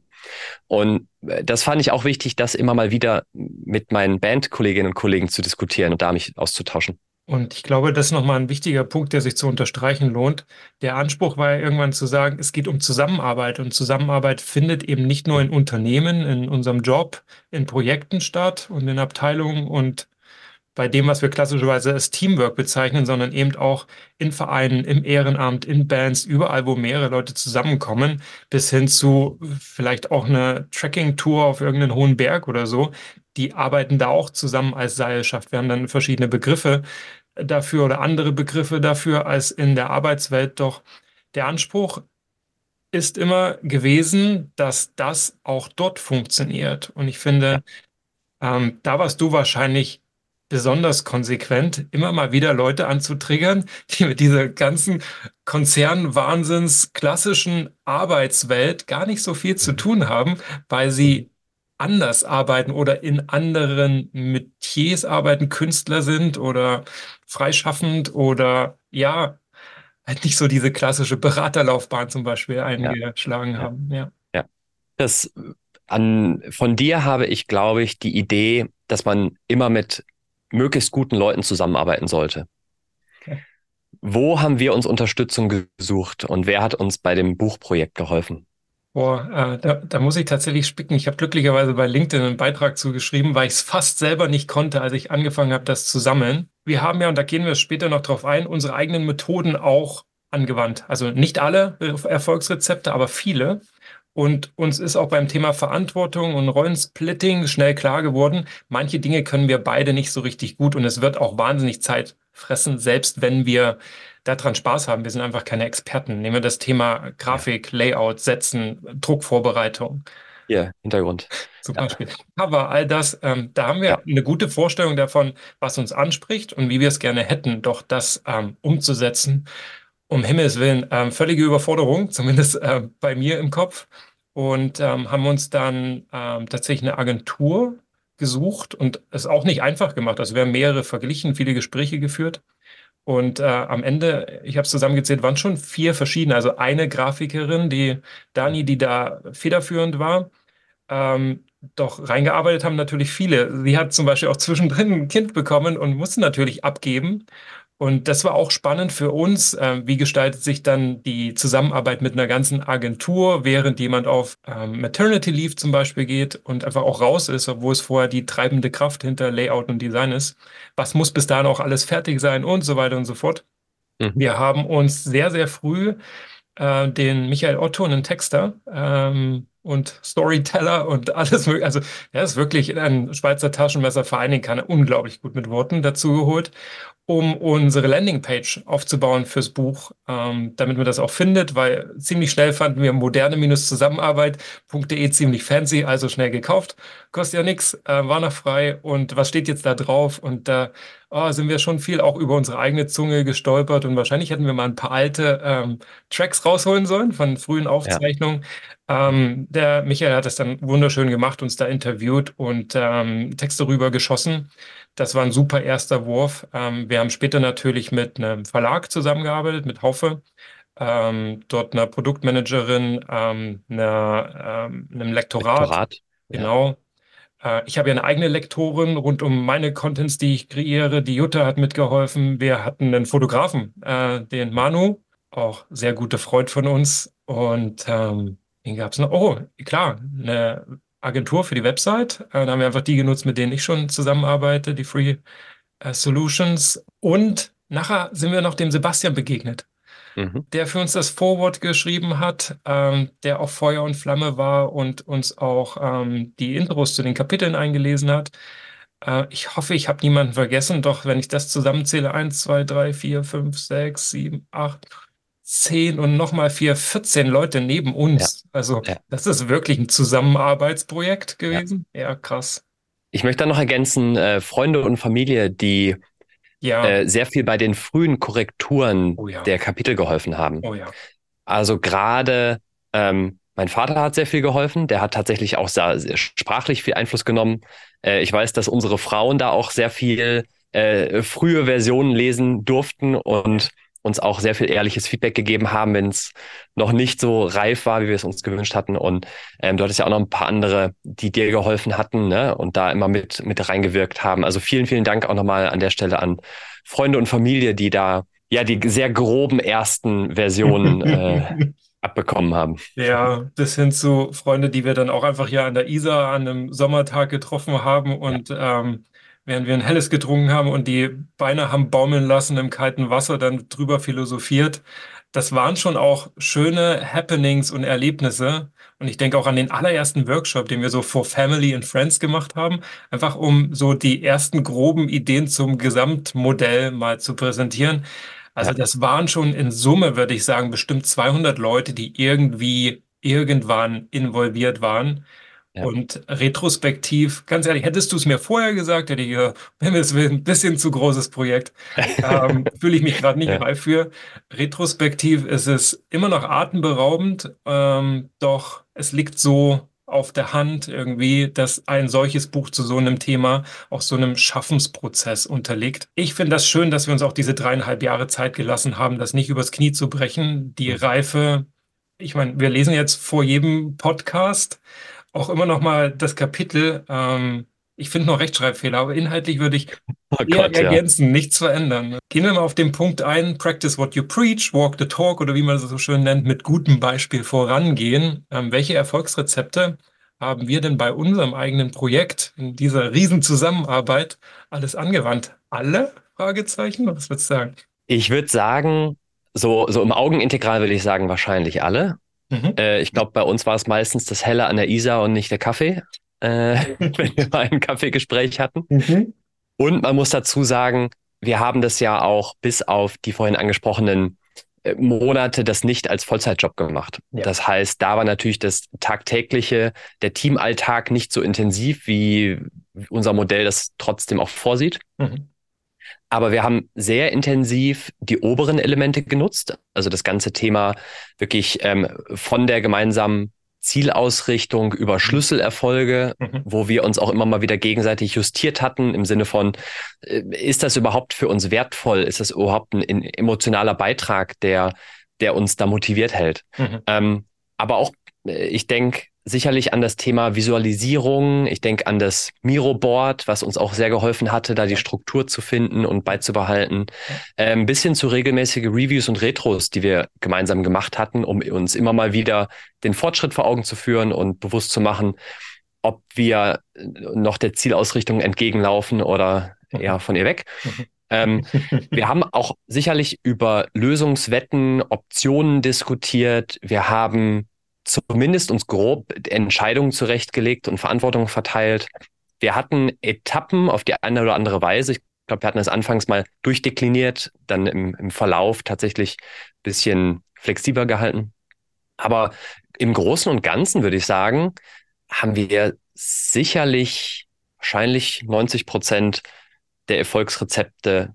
Und äh, das fand ich auch wichtig, das immer mal wieder mit meinen Bandkolleginnen und Kollegen zu diskutieren und da mich auszutauschen. Und ich glaube, das ist nochmal ein wichtiger Punkt, der sich zu unterstreichen lohnt. Der Anspruch war ja irgendwann zu sagen, es geht um Zusammenarbeit. Und Zusammenarbeit findet eben nicht nur in Unternehmen, in unserem Job, in Projekten statt und in Abteilungen und bei dem, was wir klassischerweise als Teamwork bezeichnen, sondern eben auch in Vereinen, im Ehrenamt, in Bands, überall, wo mehrere Leute zusammenkommen, bis hin zu vielleicht auch eine Tracking-Tour auf irgendeinen hohen Berg oder so. Die arbeiten da auch zusammen als Seilschaft. Wir haben dann verschiedene Begriffe dafür oder andere Begriffe dafür als in der Arbeitswelt. Doch der Anspruch ist immer gewesen, dass das auch dort funktioniert. Und ich finde, ähm, da warst du wahrscheinlich besonders konsequent, immer mal wieder Leute anzutriggern, die mit dieser ganzen Konzernwahnsinns klassischen Arbeitswelt gar nicht so viel zu tun haben, weil sie anders arbeiten oder in anderen Metiers arbeiten, Künstler sind oder freischaffend oder ja, halt nicht so diese klassische Beraterlaufbahn zum Beispiel eingeschlagen ja. haben. Ja. ja. Das an, von dir habe ich, glaube ich, die Idee, dass man immer mit möglichst guten Leuten zusammenarbeiten sollte. Wo haben wir uns Unterstützung gesucht und wer hat uns bei dem Buchprojekt geholfen? Boah, äh, da, da muss ich tatsächlich spicken. Ich habe glücklicherweise bei LinkedIn einen Beitrag zugeschrieben, weil ich es fast selber nicht konnte, als ich angefangen habe, das zu sammeln. Wir haben ja, und da gehen wir später noch drauf ein, unsere eigenen Methoden auch angewandt. Also nicht alle Erfolgsrezepte, aber viele. Und uns ist auch beim Thema Verantwortung und Rollensplitting schnell klar geworden, manche Dinge können wir beide nicht so richtig gut und es wird auch wahnsinnig Zeit fressen, selbst wenn wir daran Spaß haben. Wir sind einfach keine Experten. Nehmen wir das Thema Grafik, Layout, Setzen, Druckvorbereitung. Ja, Hintergrund. Zum Beispiel. Cover, all das, ähm, da haben wir ja. eine gute Vorstellung davon, was uns anspricht und wie wir es gerne hätten, doch das ähm, umzusetzen um Himmels Willen, ähm, völlige Überforderung, zumindest äh, bei mir im Kopf. Und ähm, haben uns dann ähm, tatsächlich eine Agentur gesucht und es auch nicht einfach gemacht. Also wir haben mehrere verglichen, viele Gespräche geführt. Und äh, am Ende, ich habe es zusammengezählt, waren schon vier verschiedene. Also eine Grafikerin, die Dani, die da federführend war. Ähm, doch reingearbeitet haben natürlich viele. Sie hat zum Beispiel auch zwischendrin ein Kind bekommen und musste natürlich abgeben. Und das war auch spannend für uns. Äh, wie gestaltet sich dann die Zusammenarbeit mit einer ganzen Agentur, während jemand auf ähm, Maternity Leave zum Beispiel geht und einfach auch raus ist, obwohl es vorher die treibende Kraft hinter Layout und Design ist? Was muss bis dahin auch alles fertig sein und so weiter und so fort? Mhm. Wir haben uns sehr, sehr früh äh, den Michael Otto, einen Texter, ähm, und Storyteller und alles mögliche. Also er ist wirklich ein Schweizer Taschenmesser, Dingen kann er unglaublich gut mit Worten dazu geholt um unsere Landingpage aufzubauen fürs Buch, ähm, damit man das auch findet, weil ziemlich schnell fanden wir moderne-zusammenarbeit.de ziemlich fancy, also schnell gekauft. Kostet ja nichts, äh, war noch frei. Und was steht jetzt da drauf? Und da oh, sind wir schon viel auch über unsere eigene Zunge gestolpert und wahrscheinlich hätten wir mal ein paar alte ähm, Tracks rausholen sollen von frühen Aufzeichnungen. Ja. Ähm, der Michael hat das dann wunderschön gemacht, uns da interviewt und ähm, Texte rüber geschossen. Das war ein super erster Wurf. Ähm, wir haben später natürlich mit einem Verlag zusammengearbeitet, mit Haufe. Ähm, dort einer Produktmanagerin, ähm, einer, ähm, einem Lektorat. Lektorat. Genau. Äh, ich habe ja eine eigene Lektorin rund um meine Contents, die ich kreiere. Die Jutta hat mitgeholfen. Wir hatten einen Fotografen, äh, den Manu, auch sehr gute Freund von uns. Und ähm, den gab es noch. Oh, klar, eine Agentur für die Website. Äh, da haben wir einfach die genutzt, mit denen ich schon zusammenarbeite, die Free äh, Solutions. Und nachher sind wir noch dem Sebastian begegnet, mhm. der für uns das Forward geschrieben hat, ähm, der auch Feuer und Flamme war und uns auch ähm, die Intros zu den Kapiteln eingelesen hat. Äh, ich hoffe, ich habe niemanden vergessen, doch wenn ich das zusammenzähle, 1, 2, 3, 4, 5, 6, 7, 8, zehn und nochmal vier, 14 Leute neben uns. Ja. Also ja. das ist wirklich ein Zusammenarbeitsprojekt gewesen. Ja, ja krass. Ich möchte da noch ergänzen, äh, Freunde und Familie, die ja. äh, sehr viel bei den frühen Korrekturen oh, der Kapitel geholfen haben. Oh, ja. Also gerade ähm, mein Vater hat sehr viel geholfen. Der hat tatsächlich auch sehr, sehr sprachlich viel Einfluss genommen. Äh, ich weiß, dass unsere Frauen da auch sehr viel äh, frühe Versionen lesen durften und uns auch sehr viel ehrliches Feedback gegeben haben, wenn es noch nicht so reif war, wie wir es uns gewünscht hatten. Und ähm, du hattest ja auch noch ein paar andere, die dir geholfen hatten ne? und da immer mit, mit reingewirkt haben. Also vielen, vielen Dank auch nochmal an der Stelle an Freunde und Familie, die da ja die sehr groben ersten Versionen äh, abbekommen haben. Ja, bis hin zu Freunde, die wir dann auch einfach hier an der Isar an einem Sommertag getroffen haben und ja. ähm, während wir ein helles getrunken haben und die Beine haben baumeln lassen im kalten Wasser, dann drüber philosophiert. Das waren schon auch schöne Happenings und Erlebnisse. Und ich denke auch an den allerersten Workshop, den wir so for Family and Friends gemacht haben, einfach um so die ersten groben Ideen zum Gesamtmodell mal zu präsentieren. Also das waren schon in Summe, würde ich sagen, bestimmt 200 Leute, die irgendwie irgendwann involviert waren. Ja. Und retrospektiv, ganz ehrlich, hättest du es mir vorher gesagt, hätte ich gesagt, wenn es ein bisschen zu großes Projekt, ähm, fühle ich mich gerade nicht ja. reif für. Retrospektiv ist es immer noch atemberaubend, ähm, doch es liegt so auf der Hand irgendwie, dass ein solches Buch zu so einem Thema auch so einem Schaffensprozess unterliegt. Ich finde das schön, dass wir uns auch diese dreieinhalb Jahre Zeit gelassen haben, das nicht übers Knie zu brechen. Die Reife, ich meine, wir lesen jetzt vor jedem Podcast auch immer noch mal das Kapitel. Ähm, ich finde noch Rechtschreibfehler, aber inhaltlich würde ich oh Gott, ergänzen, ja. nichts verändern. Gehen wir mal auf den Punkt ein, practice what you preach, walk the talk oder wie man es so schön nennt, mit gutem Beispiel vorangehen. Ähm, welche Erfolgsrezepte haben wir denn bei unserem eigenen Projekt in dieser Riesenzusammenarbeit alles angewandt? Alle? Fragezeichen? Was würdest du sagen? Ich würde sagen, so, so im Augenintegral würde ich sagen, wahrscheinlich alle. Mhm. Äh, ich glaube, bei uns war es meistens das Helle an der Isar und nicht der Kaffee, äh, wenn wir mal ein Kaffeegespräch hatten. Mhm. Und man muss dazu sagen, wir haben das ja auch bis auf die vorhin angesprochenen äh, Monate das nicht als Vollzeitjob gemacht. Ja. Das heißt, da war natürlich das tagtägliche, der Teamalltag nicht so intensiv, wie unser Modell das trotzdem auch vorsieht. Mhm. Aber wir haben sehr intensiv die oberen Elemente genutzt. Also das ganze Thema wirklich ähm, von der gemeinsamen Zielausrichtung über mhm. Schlüsselerfolge, mhm. wo wir uns auch immer mal wieder gegenseitig justiert hatten im Sinne von, äh, ist das überhaupt für uns wertvoll? Ist das überhaupt ein, ein emotionaler Beitrag, der, der uns da motiviert hält? Mhm. Ähm, aber auch, äh, ich denke, sicherlich an das Thema Visualisierung. Ich denke an das Miro-Board, was uns auch sehr geholfen hatte, da die Struktur zu finden und beizubehalten. Äh, ein bisschen zu regelmäßige Reviews und Retros, die wir gemeinsam gemacht hatten, um uns immer mal wieder den Fortschritt vor Augen zu führen und bewusst zu machen, ob wir noch der Zielausrichtung entgegenlaufen oder eher von ihr weg. Ähm, wir haben auch sicherlich über Lösungswetten, Optionen diskutiert. Wir haben zumindest uns grob Entscheidungen zurechtgelegt und Verantwortung verteilt. Wir hatten Etappen auf die eine oder andere Weise. Ich glaube, wir hatten das anfangs mal durchdekliniert, dann im, im Verlauf tatsächlich ein bisschen flexibler gehalten. Aber im Großen und Ganzen würde ich sagen, haben wir sicherlich wahrscheinlich 90 Prozent der Erfolgsrezepte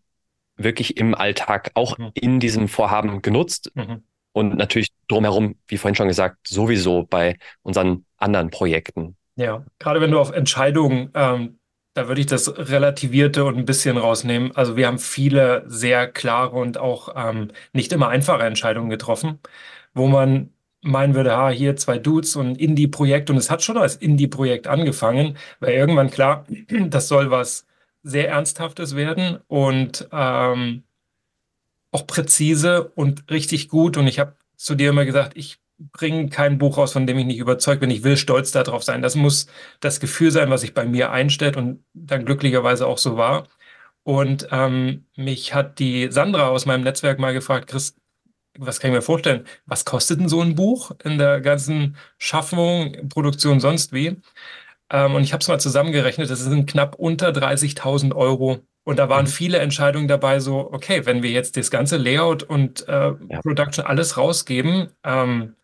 wirklich im Alltag auch mhm. in diesem Vorhaben genutzt. Mhm. Und natürlich drumherum, wie vorhin schon gesagt, sowieso bei unseren anderen Projekten. Ja, gerade wenn du auf Entscheidungen, ähm, da würde ich das Relativierte und ein bisschen rausnehmen. Also wir haben viele sehr klare und auch ähm, nicht immer einfache Entscheidungen getroffen, wo man meinen würde, ha, hier zwei Dudes und Indie-Projekt und es hat schon als Indie-Projekt angefangen, weil irgendwann klar, das soll was sehr Ernsthaftes werden und ähm, auch präzise und richtig gut. Und ich habe zu dir immer gesagt, ich bringe kein Buch raus, von dem ich nicht überzeugt bin. Ich will stolz darauf sein. Das muss das Gefühl sein, was sich bei mir einstellt und dann glücklicherweise auch so war. Und ähm, mich hat die Sandra aus meinem Netzwerk mal gefragt, Chris, was kann ich mir vorstellen? Was kostet denn so ein Buch in der ganzen Schaffung, Produktion, sonst wie? Ähm, und ich habe es mal zusammengerechnet, das sind knapp unter 30.000 Euro. Und da waren viele Entscheidungen dabei, so, okay, wenn wir jetzt das ganze Layout und äh, ja. Production alles rausgeben, ähm,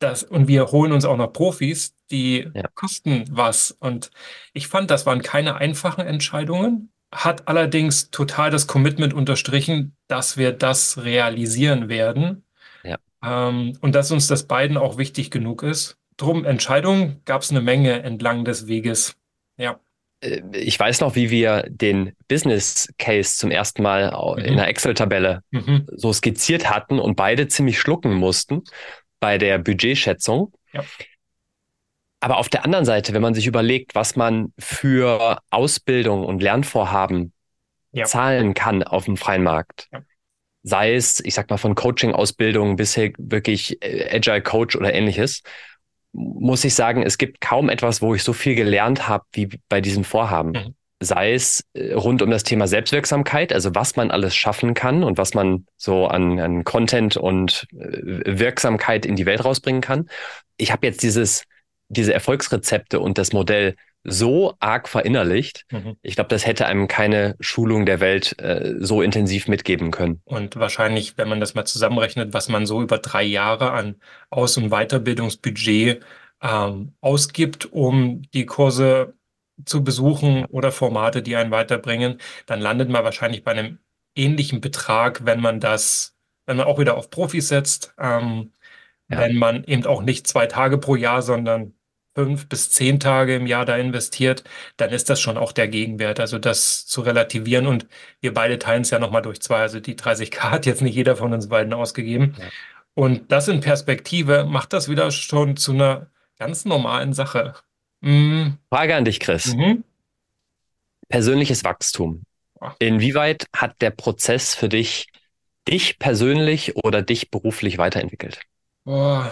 das, und wir holen uns auch noch Profis, die ja. kosten was. Und ich fand, das waren keine einfachen Entscheidungen, hat allerdings total das Commitment unterstrichen, dass wir das realisieren werden. Ja. Ähm, und dass uns das beiden auch wichtig genug ist. Drum Entscheidungen gab es eine Menge entlang des Weges. Ja. Äh, ich weiß noch, wie wir den Business Case zum ersten Mal mhm. in einer Excel-Tabelle mhm. so skizziert hatten und beide ziemlich schlucken mussten bei der Budgetschätzung. Ja. Aber auf der anderen Seite, wenn man sich überlegt, was man für Ausbildung und Lernvorhaben ja. zahlen kann auf dem freien Markt, ja. sei es, ich sag mal, von Coaching-Ausbildung bis wirklich äh, Agile Coach oder ähnliches, muss ich sagen, es gibt kaum etwas, wo ich so viel gelernt habe wie bei diesem Vorhaben. Mhm. Sei es äh, rund um das Thema Selbstwirksamkeit, also was man alles schaffen kann und was man so an, an Content und äh, Wirksamkeit in die Welt rausbringen kann. Ich habe jetzt dieses, diese Erfolgsrezepte und das Modell so arg verinnerlicht. Mhm. Ich glaube, das hätte einem keine Schulung der Welt äh, so intensiv mitgeben können. Und wahrscheinlich, wenn man das mal zusammenrechnet, was man so über drei Jahre an Aus- und Weiterbildungsbudget ähm, ausgibt, um die Kurse zu besuchen oder Formate, die einen weiterbringen, dann landet man wahrscheinlich bei einem ähnlichen Betrag, wenn man das, wenn man auch wieder auf Profis setzt, ähm, ja. wenn man eben auch nicht zwei Tage pro Jahr, sondern fünf bis zehn Tage im Jahr da investiert, dann ist das schon auch der Gegenwert. Also das zu relativieren und wir beide teilen es ja nochmal durch zwei. Also die 30k hat jetzt nicht jeder von uns beiden ausgegeben. Ja. Und das in Perspektive macht das wieder schon zu einer ganz normalen Sache. Mhm. Frage an dich, Chris. Mhm. Persönliches Wachstum. Inwieweit hat der Prozess für dich dich persönlich oder dich beruflich weiterentwickelt? Oh,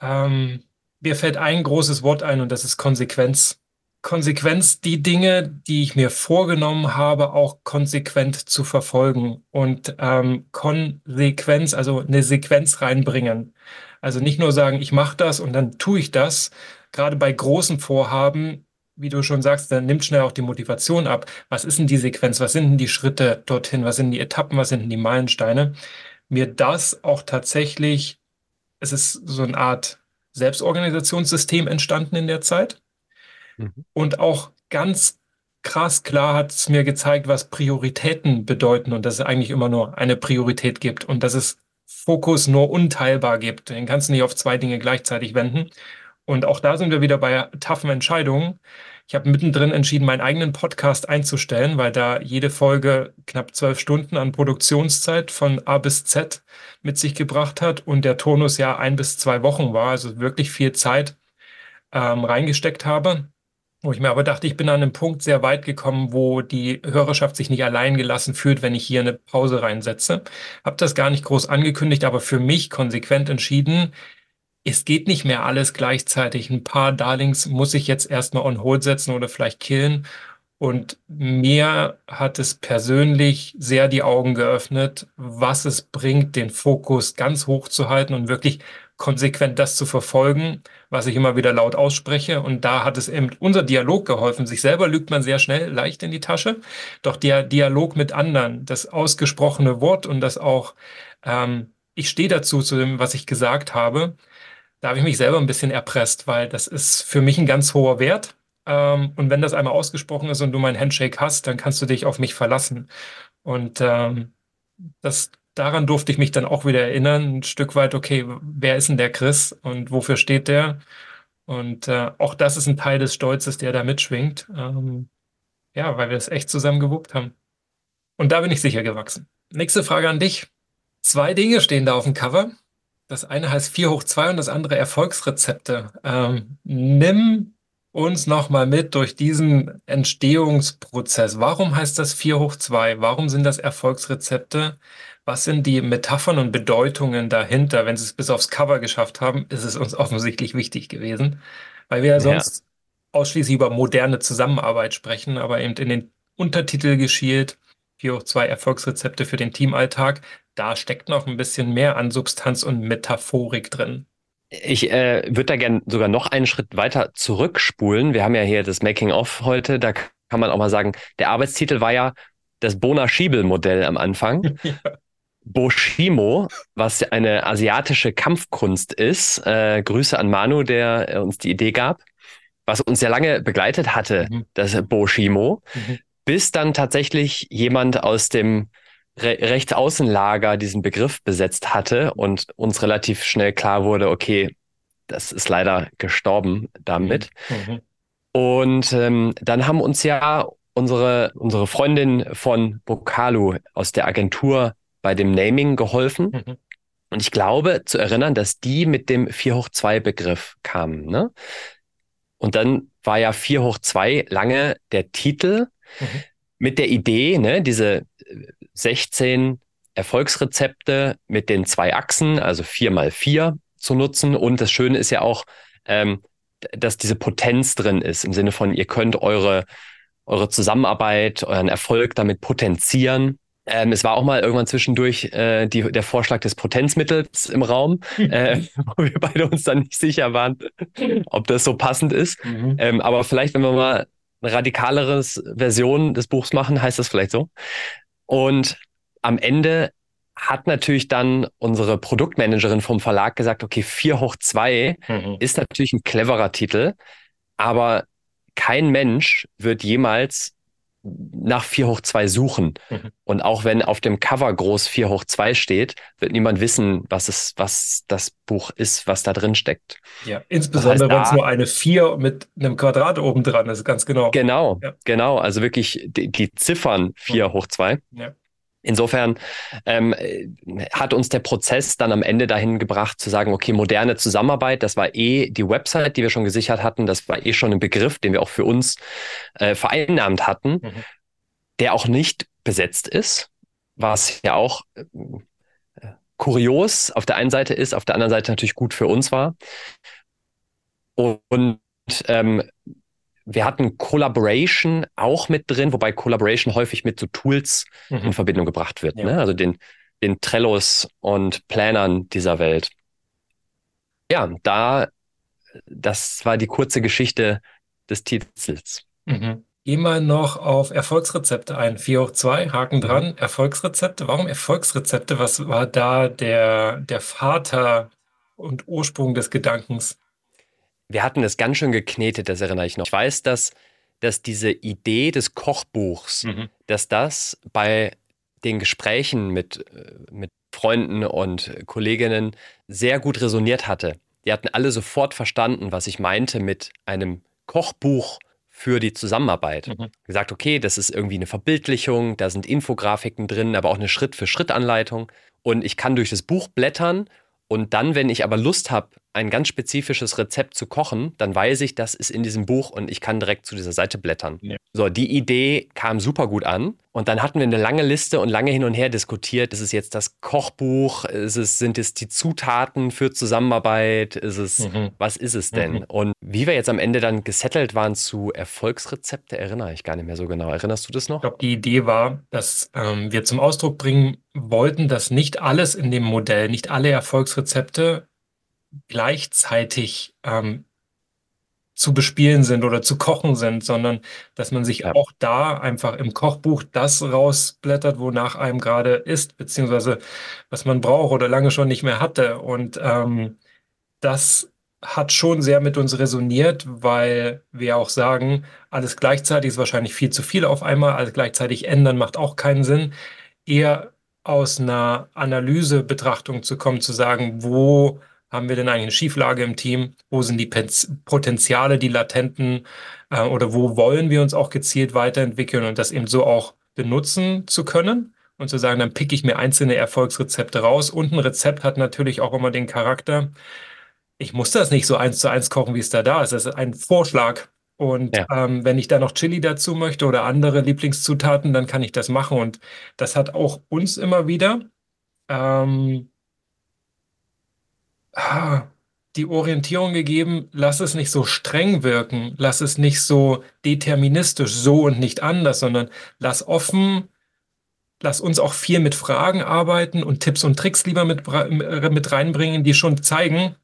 ähm, mir fällt ein großes Wort ein und das ist Konsequenz. Konsequenz, die Dinge, die ich mir vorgenommen habe, auch konsequent zu verfolgen und ähm, Konsequenz, also eine Sequenz reinbringen. Also nicht nur sagen, ich mache das und dann tue ich das. Gerade bei großen Vorhaben, wie du schon sagst, dann nimmt schnell auch die Motivation ab. Was ist denn die Sequenz? Was sind denn die Schritte dorthin? Was sind die Etappen? Was sind denn die Meilensteine? Mir das auch tatsächlich, es ist so eine Art Selbstorganisationssystem entstanden in der Zeit. Mhm. Und auch ganz krass klar hat es mir gezeigt, was Prioritäten bedeuten und dass es eigentlich immer nur eine Priorität gibt und dass es Fokus nur unteilbar gibt. Den kannst du nicht auf zwei Dinge gleichzeitig wenden. Und auch da sind wir wieder bei taffen Entscheidungen. Ich habe mittendrin entschieden, meinen eigenen Podcast einzustellen, weil da jede Folge knapp zwölf Stunden an Produktionszeit von A bis Z mit sich gebracht hat und der Turnus ja ein bis zwei Wochen war, also wirklich viel Zeit. ähm, reingesteckt habe. Wo ich mir aber dachte, ich bin an einem Punkt sehr weit gekommen, wo die Hörerschaft sich nicht allein gelassen fühlt, wenn ich hier eine Pause reinsetze. Habe das gar nicht groß angekündigt, aber für mich konsequent entschieden, es geht nicht mehr alles gleichzeitig. Ein paar Darlings muss ich jetzt erstmal on hold setzen oder vielleicht killen. Und mir hat es persönlich sehr die Augen geöffnet, was es bringt, den Fokus ganz hoch zu halten und wirklich konsequent das zu verfolgen, was ich immer wieder laut ausspreche. Und da hat es eben unser Dialog geholfen. Sich selber lügt man sehr schnell leicht in die Tasche. Doch der Dialog mit anderen, das ausgesprochene Wort und das auch, ähm, ich stehe dazu, zu dem, was ich gesagt habe, da habe ich mich selber ein bisschen erpresst, weil das ist für mich ein ganz hoher Wert. Ähm, und wenn das einmal ausgesprochen ist und du mein Handshake hast, dann kannst du dich auf mich verlassen. Und ähm, das daran durfte ich mich dann auch wieder erinnern, ein Stück weit, okay, wer ist denn der Chris und wofür steht der? Und äh, auch das ist ein Teil des Stolzes, der da mitschwingt. Ähm, ja, weil wir es echt zusammen gewuppt haben. Und da bin ich sicher gewachsen. Nächste Frage an dich. Zwei Dinge stehen da auf dem Cover. Das eine heißt 4 hoch 2 und das andere Erfolgsrezepte. Ähm, nimm uns nochmal mit durch diesen Entstehungsprozess. Warum heißt das 4 hoch 2? Warum sind das Erfolgsrezepte? Was sind die Metaphern und Bedeutungen dahinter? Wenn sie es bis aufs Cover geschafft haben, ist es uns offensichtlich wichtig gewesen, weil wir ja sonst ausschließlich über moderne Zusammenarbeit sprechen, aber eben in den Untertitel geschielt, 4 hoch 2 Erfolgsrezepte für den Teamalltag, da steckt noch ein bisschen mehr an Substanz und Metaphorik drin. Ich äh, würde da gerne sogar noch einen Schritt weiter zurückspulen. Wir haben ja hier das Making-of heute, da kann man auch mal sagen, der Arbeitstitel war ja das Bona-Schiebel-Modell am Anfang. ja. Boshimo, was eine asiatische Kampfkunst ist. Äh, Grüße an Manu, der äh, uns die Idee gab, was uns sehr lange begleitet hatte, mhm. das Boshimo, mhm. bis dann tatsächlich jemand aus dem Re Rechtsaußenlager diesen Begriff besetzt hatte und uns relativ schnell klar wurde, okay, das ist leider gestorben damit. Mhm. Und ähm, dann haben uns ja unsere, unsere Freundin von Bokalu aus der Agentur bei dem Naming geholfen. Mhm. Und ich glaube zu erinnern, dass die mit dem 4 hoch 2 Begriff kamen. Ne? Und dann war ja 4 hoch 2 lange der Titel mhm. mit der Idee, ne, diese 16 Erfolgsrezepte mit den zwei Achsen, also 4 mal 4 zu nutzen. Und das Schöne ist ja auch, ähm, dass diese Potenz drin ist, im Sinne von, ihr könnt eure, eure Zusammenarbeit, euren Erfolg damit potenzieren. Ähm, es war auch mal irgendwann zwischendurch äh, die, der Vorschlag des Potenzmittels im Raum, äh, wo wir beide uns dann nicht sicher waren, ob das so passend ist. Mhm. Ähm, aber vielleicht, wenn wir mal eine radikaleres Version des Buchs machen, heißt das vielleicht so. Und am Ende hat natürlich dann unsere Produktmanagerin vom Verlag gesagt, okay, 4 hoch 2 mhm. ist natürlich ein cleverer Titel, aber kein Mensch wird jemals nach 4 hoch 2 suchen. Mhm. Und auch wenn auf dem Cover groß 4 hoch 2 steht, wird niemand wissen, was es, was das Buch ist, was da drin steckt. Ja, insbesondere das heißt, wenn es nur eine 4 mit einem Quadrat oben dran ist, ganz genau. Genau, ja. genau. Also wirklich die, die Ziffern 4 mhm. hoch 2. Ja. Insofern ähm, hat uns der Prozess dann am Ende dahin gebracht zu sagen, okay, moderne Zusammenarbeit, das war eh die Website, die wir schon gesichert hatten, das war eh schon ein Begriff, den wir auch für uns äh, vereinnahmt hatten, mhm. der auch nicht besetzt ist, was ja auch äh, kurios auf der einen Seite ist, auf der anderen Seite natürlich gut für uns war. Und ähm, wir hatten Collaboration auch mit drin, wobei Collaboration häufig mit so Tools mhm. in Verbindung gebracht wird. Ja. Ne? Also den, den Trellos und Planern dieser Welt. Ja, da, das war die kurze Geschichte des Titels. Mhm. Geh mal noch auf Erfolgsrezepte ein. 4 hoch 2, Haken dran. Erfolgsrezepte. Warum Erfolgsrezepte? Was war da der, der Vater und Ursprung des Gedankens? Wir hatten es ganz schön geknetet, das erinnere ich noch. Ich weiß, dass, dass diese Idee des Kochbuchs, mhm. dass das bei den Gesprächen mit, äh, mit Freunden und Kolleginnen sehr gut resoniert hatte. Die hatten alle sofort verstanden, was ich meinte mit einem Kochbuch für die Zusammenarbeit. Mhm. Gesagt, okay, das ist irgendwie eine Verbildlichung, da sind Infografiken drin, aber auch eine Schritt-für-Schritt-Anleitung. Und ich kann durch das Buch blättern und dann, wenn ich aber Lust habe, ein ganz spezifisches Rezept zu kochen, dann weiß ich, das ist in diesem Buch und ich kann direkt zu dieser Seite blättern. Ja. So, die Idee kam super gut an. Und dann hatten wir eine lange Liste und lange hin und her diskutiert. Ist es jetzt das Kochbuch? Ist es, sind es die Zutaten für Zusammenarbeit? Ist es, mhm. was ist es denn? Mhm. Und wie wir jetzt am Ende dann gesettelt waren zu Erfolgsrezepte, erinnere ich gar nicht mehr so genau. Erinnerst du das noch? Ich glaube, die Idee war, dass ähm, wir zum Ausdruck bringen wollten, dass nicht alles in dem Modell, nicht alle Erfolgsrezepte gleichzeitig ähm, zu bespielen sind oder zu kochen sind, sondern dass man sich ja. auch da einfach im Kochbuch das rausblättert, wonach einem gerade ist, beziehungsweise was man braucht oder lange schon nicht mehr hatte. Und ähm, das hat schon sehr mit uns resoniert, weil wir auch sagen, alles gleichzeitig ist wahrscheinlich viel zu viel auf einmal, alles gleichzeitig ändern macht auch keinen Sinn. Eher aus einer Analysebetrachtung zu kommen, zu sagen, wo haben wir denn eigentlich eine Schieflage im Team? Wo sind die Potenziale, die latenten äh, oder wo wollen wir uns auch gezielt weiterentwickeln und das eben so auch benutzen zu können und zu sagen, dann picke ich mir einzelne Erfolgsrezepte raus. Und ein Rezept hat natürlich auch immer den Charakter, ich muss das nicht so eins zu eins kochen, wie es da da ist. Das ist ein Vorschlag. Und ja. ähm, wenn ich da noch Chili dazu möchte oder andere Lieblingszutaten, dann kann ich das machen. Und das hat auch uns immer wieder ähm, ah, die Orientierung gegeben, lass es nicht so streng wirken, lass es nicht so deterministisch, so und nicht anders, sondern lass offen, lass uns auch viel mit Fragen arbeiten und Tipps und Tricks lieber mit, mit reinbringen, die schon zeigen,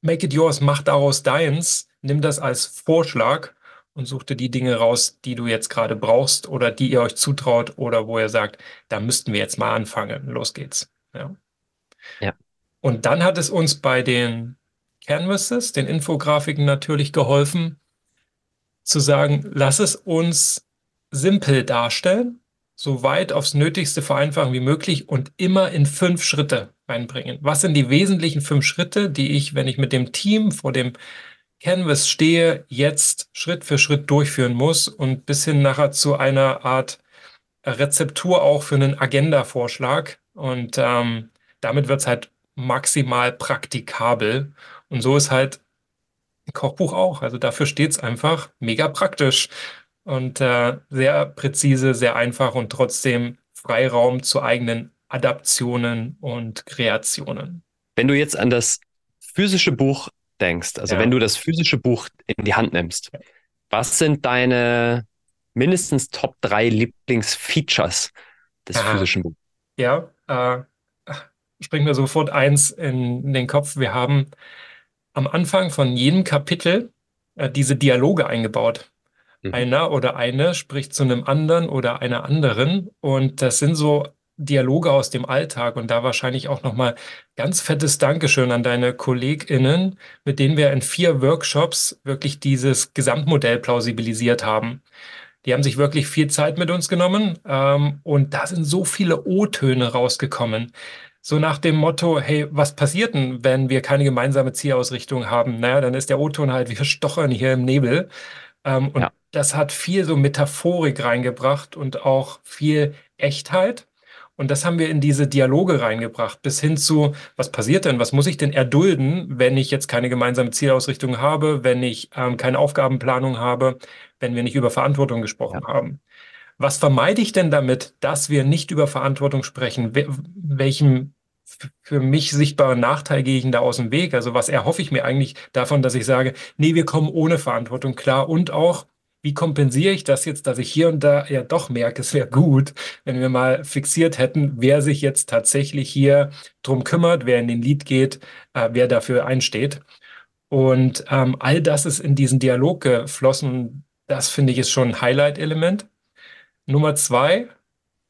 make it yours, mach daraus deins, nimm das als Vorschlag und such dir die Dinge raus, die du jetzt gerade brauchst oder die ihr euch zutraut oder wo ihr sagt, da müssten wir jetzt mal anfangen. Los geht's. Ja. ja. Und dann hat es uns bei den Canvases, den Infografiken natürlich geholfen, zu sagen, lass es uns simpel darstellen, so weit aufs Nötigste vereinfachen wie möglich und immer in fünf Schritte reinbringen. Was sind die wesentlichen fünf Schritte, die ich, wenn ich mit dem Team vor dem Canvas stehe, jetzt Schritt für Schritt durchführen muss und bis hin nachher zu einer Art Rezeptur auch für einen Agenda-Vorschlag. Und ähm, damit wird es halt maximal praktikabel. Und so ist halt ein Kochbuch auch. Also dafür steht es einfach mega praktisch und äh, sehr präzise, sehr einfach und trotzdem Freiraum zu eigenen Adaptionen und Kreationen. Wenn du jetzt an das physische Buch denkst, also ja. wenn du das physische Buch in die Hand nimmst, was sind deine mindestens Top 3 Lieblingsfeatures des Aha. physischen Buchs? Ja, äh, springt mir sofort eins in den Kopf. Wir haben am Anfang von jedem Kapitel äh, diese Dialoge eingebaut. Mhm. Einer oder eine spricht zu einem anderen oder einer anderen und das sind so Dialoge aus dem Alltag und da wahrscheinlich auch nochmal ganz fettes Dankeschön an deine KollegInnen, mit denen wir in vier Workshops wirklich dieses Gesamtmodell plausibilisiert haben. Die haben sich wirklich viel Zeit mit uns genommen ähm, und da sind so viele O-Töne rausgekommen. So nach dem Motto, hey, was passiert denn, wenn wir keine gemeinsame Zielausrichtung haben? Naja, dann ist der O-Ton halt, wir stochern hier im Nebel. Ähm, und ja. das hat viel so Metaphorik reingebracht und auch viel Echtheit. Und das haben wir in diese Dialoge reingebracht, bis hin zu, was passiert denn? Was muss ich denn erdulden, wenn ich jetzt keine gemeinsame Zielausrichtung habe, wenn ich ähm, keine Aufgabenplanung habe, wenn wir nicht über Verantwortung gesprochen ja. haben? Was vermeide ich denn damit, dass wir nicht über Verantwortung sprechen? Welchem für mich sichtbaren Nachteil gehe ich denn da aus dem Weg? Also was erhoffe ich mir eigentlich davon, dass ich sage, nee, wir kommen ohne Verantwortung klar und auch, wie kompensiere ich das jetzt, dass ich hier und da ja doch merke, es wäre gut, wenn wir mal fixiert hätten, wer sich jetzt tatsächlich hier drum kümmert, wer in den Lied geht, äh, wer dafür einsteht. Und ähm, all das ist in diesen Dialog geflossen. Das finde ich ist schon ein Highlight-Element. Nummer zwei,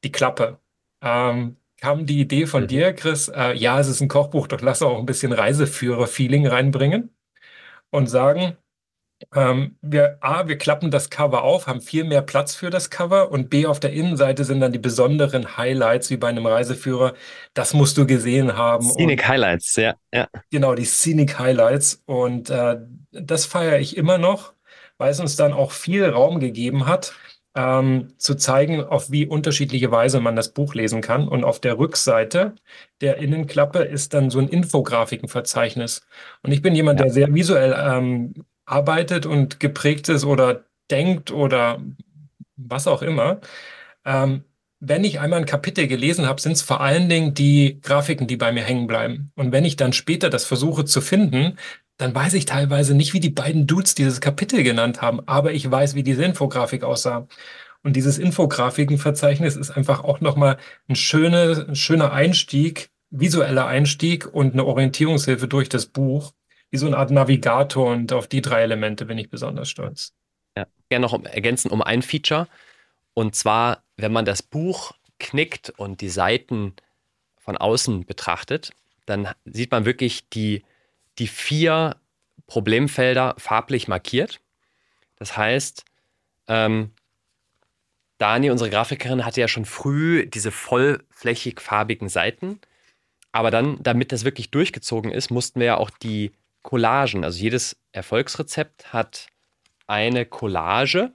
die Klappe. Ähm, kam die Idee von mhm. dir, Chris, äh, ja, es ist ein Kochbuch, doch lass auch ein bisschen Reiseführer-Feeling reinbringen und sagen, ähm, wir, A, wir klappen das Cover auf, haben viel mehr Platz für das Cover und B, auf der Innenseite sind dann die besonderen Highlights wie bei einem Reiseführer. Das musst du gesehen haben. Scenic und, Highlights, ja, ja. Genau, die Scenic Highlights und äh, das feiere ich immer noch, weil es uns dann auch viel Raum gegeben hat, ähm, zu zeigen, auf wie unterschiedliche Weise man das Buch lesen kann. Und auf der Rückseite der Innenklappe ist dann so ein Infografikenverzeichnis. Und ich bin jemand, ja. der sehr visuell ähm, arbeitet und geprägt ist oder denkt oder was auch immer. Ähm, wenn ich einmal ein Kapitel gelesen habe, sind es vor allen Dingen die Grafiken, die bei mir hängen bleiben. Und wenn ich dann später das versuche zu finden, dann weiß ich teilweise nicht, wie die beiden Dudes dieses Kapitel genannt haben, aber ich weiß, wie diese Infografik aussah. Und dieses Infografikenverzeichnis ist einfach auch nochmal ein, schöne, ein schöner Einstieg, visueller Einstieg und eine Orientierungshilfe durch das Buch, wie so eine Art Navigator. Und auf die drei Elemente bin ich besonders stolz. Ja, gerne noch ergänzen um ein Feature. Und zwar, wenn man das Buch knickt und die Seiten von außen betrachtet, dann sieht man wirklich die die vier Problemfelder farblich markiert. Das heißt, ähm, Dani, unsere Grafikerin, hatte ja schon früh diese vollflächig farbigen Seiten. Aber dann, damit das wirklich durchgezogen ist, mussten wir ja auch die Collagen, also jedes Erfolgsrezept hat eine Collage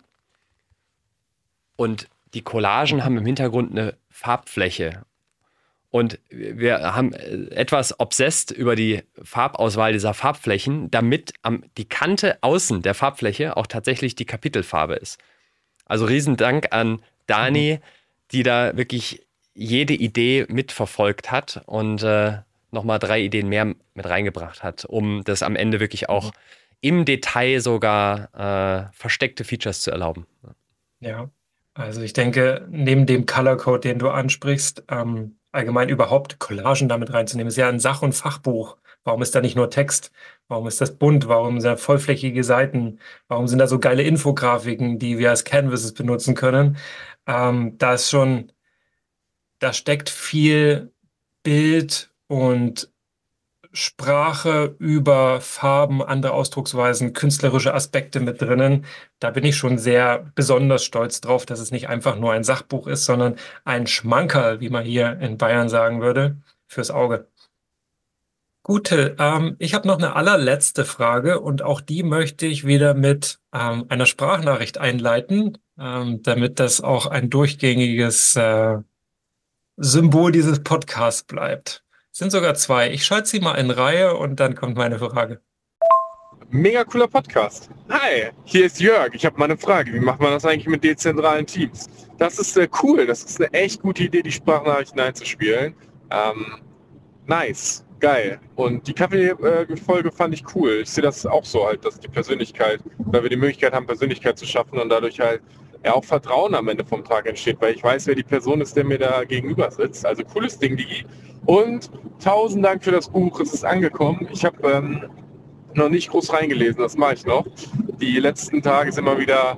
und die Collagen haben im Hintergrund eine Farbfläche. Und wir haben äh, etwas obsessed über die Farbauswahl dieser Farbflächen, damit am, die Kante außen der Farbfläche auch tatsächlich die Kapitelfarbe ist. Also Riesendank an Dani, die da wirklich jede Idee mitverfolgt hat und äh, nochmal drei Ideen mehr mit reingebracht hat, um das am Ende wirklich auch im Detail sogar äh, versteckte Features zu erlauben. Ja, also ich denke, neben dem Color Code, den du ansprichst, ähm, allgemein überhaupt Collagen damit reinzunehmen. Ist ja ein Sach- und Fachbuch. Warum ist da nicht nur Text? Warum ist das bunt? Warum sind da vollflächige Seiten? Warum sind da so geile Infografiken, die wir als Canvases benutzen können? Ähm, da ist schon, da steckt viel Bild und Sprache über Farben, andere Ausdrucksweisen, künstlerische Aspekte mit drinnen. Da bin ich schon sehr besonders stolz drauf, dass es nicht einfach nur ein Sachbuch ist, sondern ein Schmankerl, wie man hier in Bayern sagen würde, fürs Auge. Gute, ähm, ich habe noch eine allerletzte Frage und auch die möchte ich wieder mit ähm, einer Sprachnachricht einleiten, ähm, damit das auch ein durchgängiges äh, Symbol dieses Podcasts bleibt. Sind sogar zwei. Ich schalte sie mal in Reihe und dann kommt meine Frage. Mega cooler Podcast. Hi, hier ist Jörg. Ich habe mal eine Frage. Wie macht man das eigentlich mit dezentralen Teams? Das ist äh, cool. Das ist eine echt gute Idee, die Sprachnachrichten einzuspielen. Ähm, nice, geil. Und die Kaffee-Folge fand ich cool. Ich sehe das auch so halt, dass die Persönlichkeit, weil wir die Möglichkeit haben, Persönlichkeit zu schaffen und dadurch halt ja auch Vertrauen am Ende vom Tag entsteht, weil ich weiß, wer die Person ist, der mir da gegenüber sitzt. Also cooles Ding, die. Und tausend Dank für das Buch, es ist angekommen. Ich habe ähm, noch nicht groß reingelesen, das mache ich noch. Die letzten Tage sind immer wieder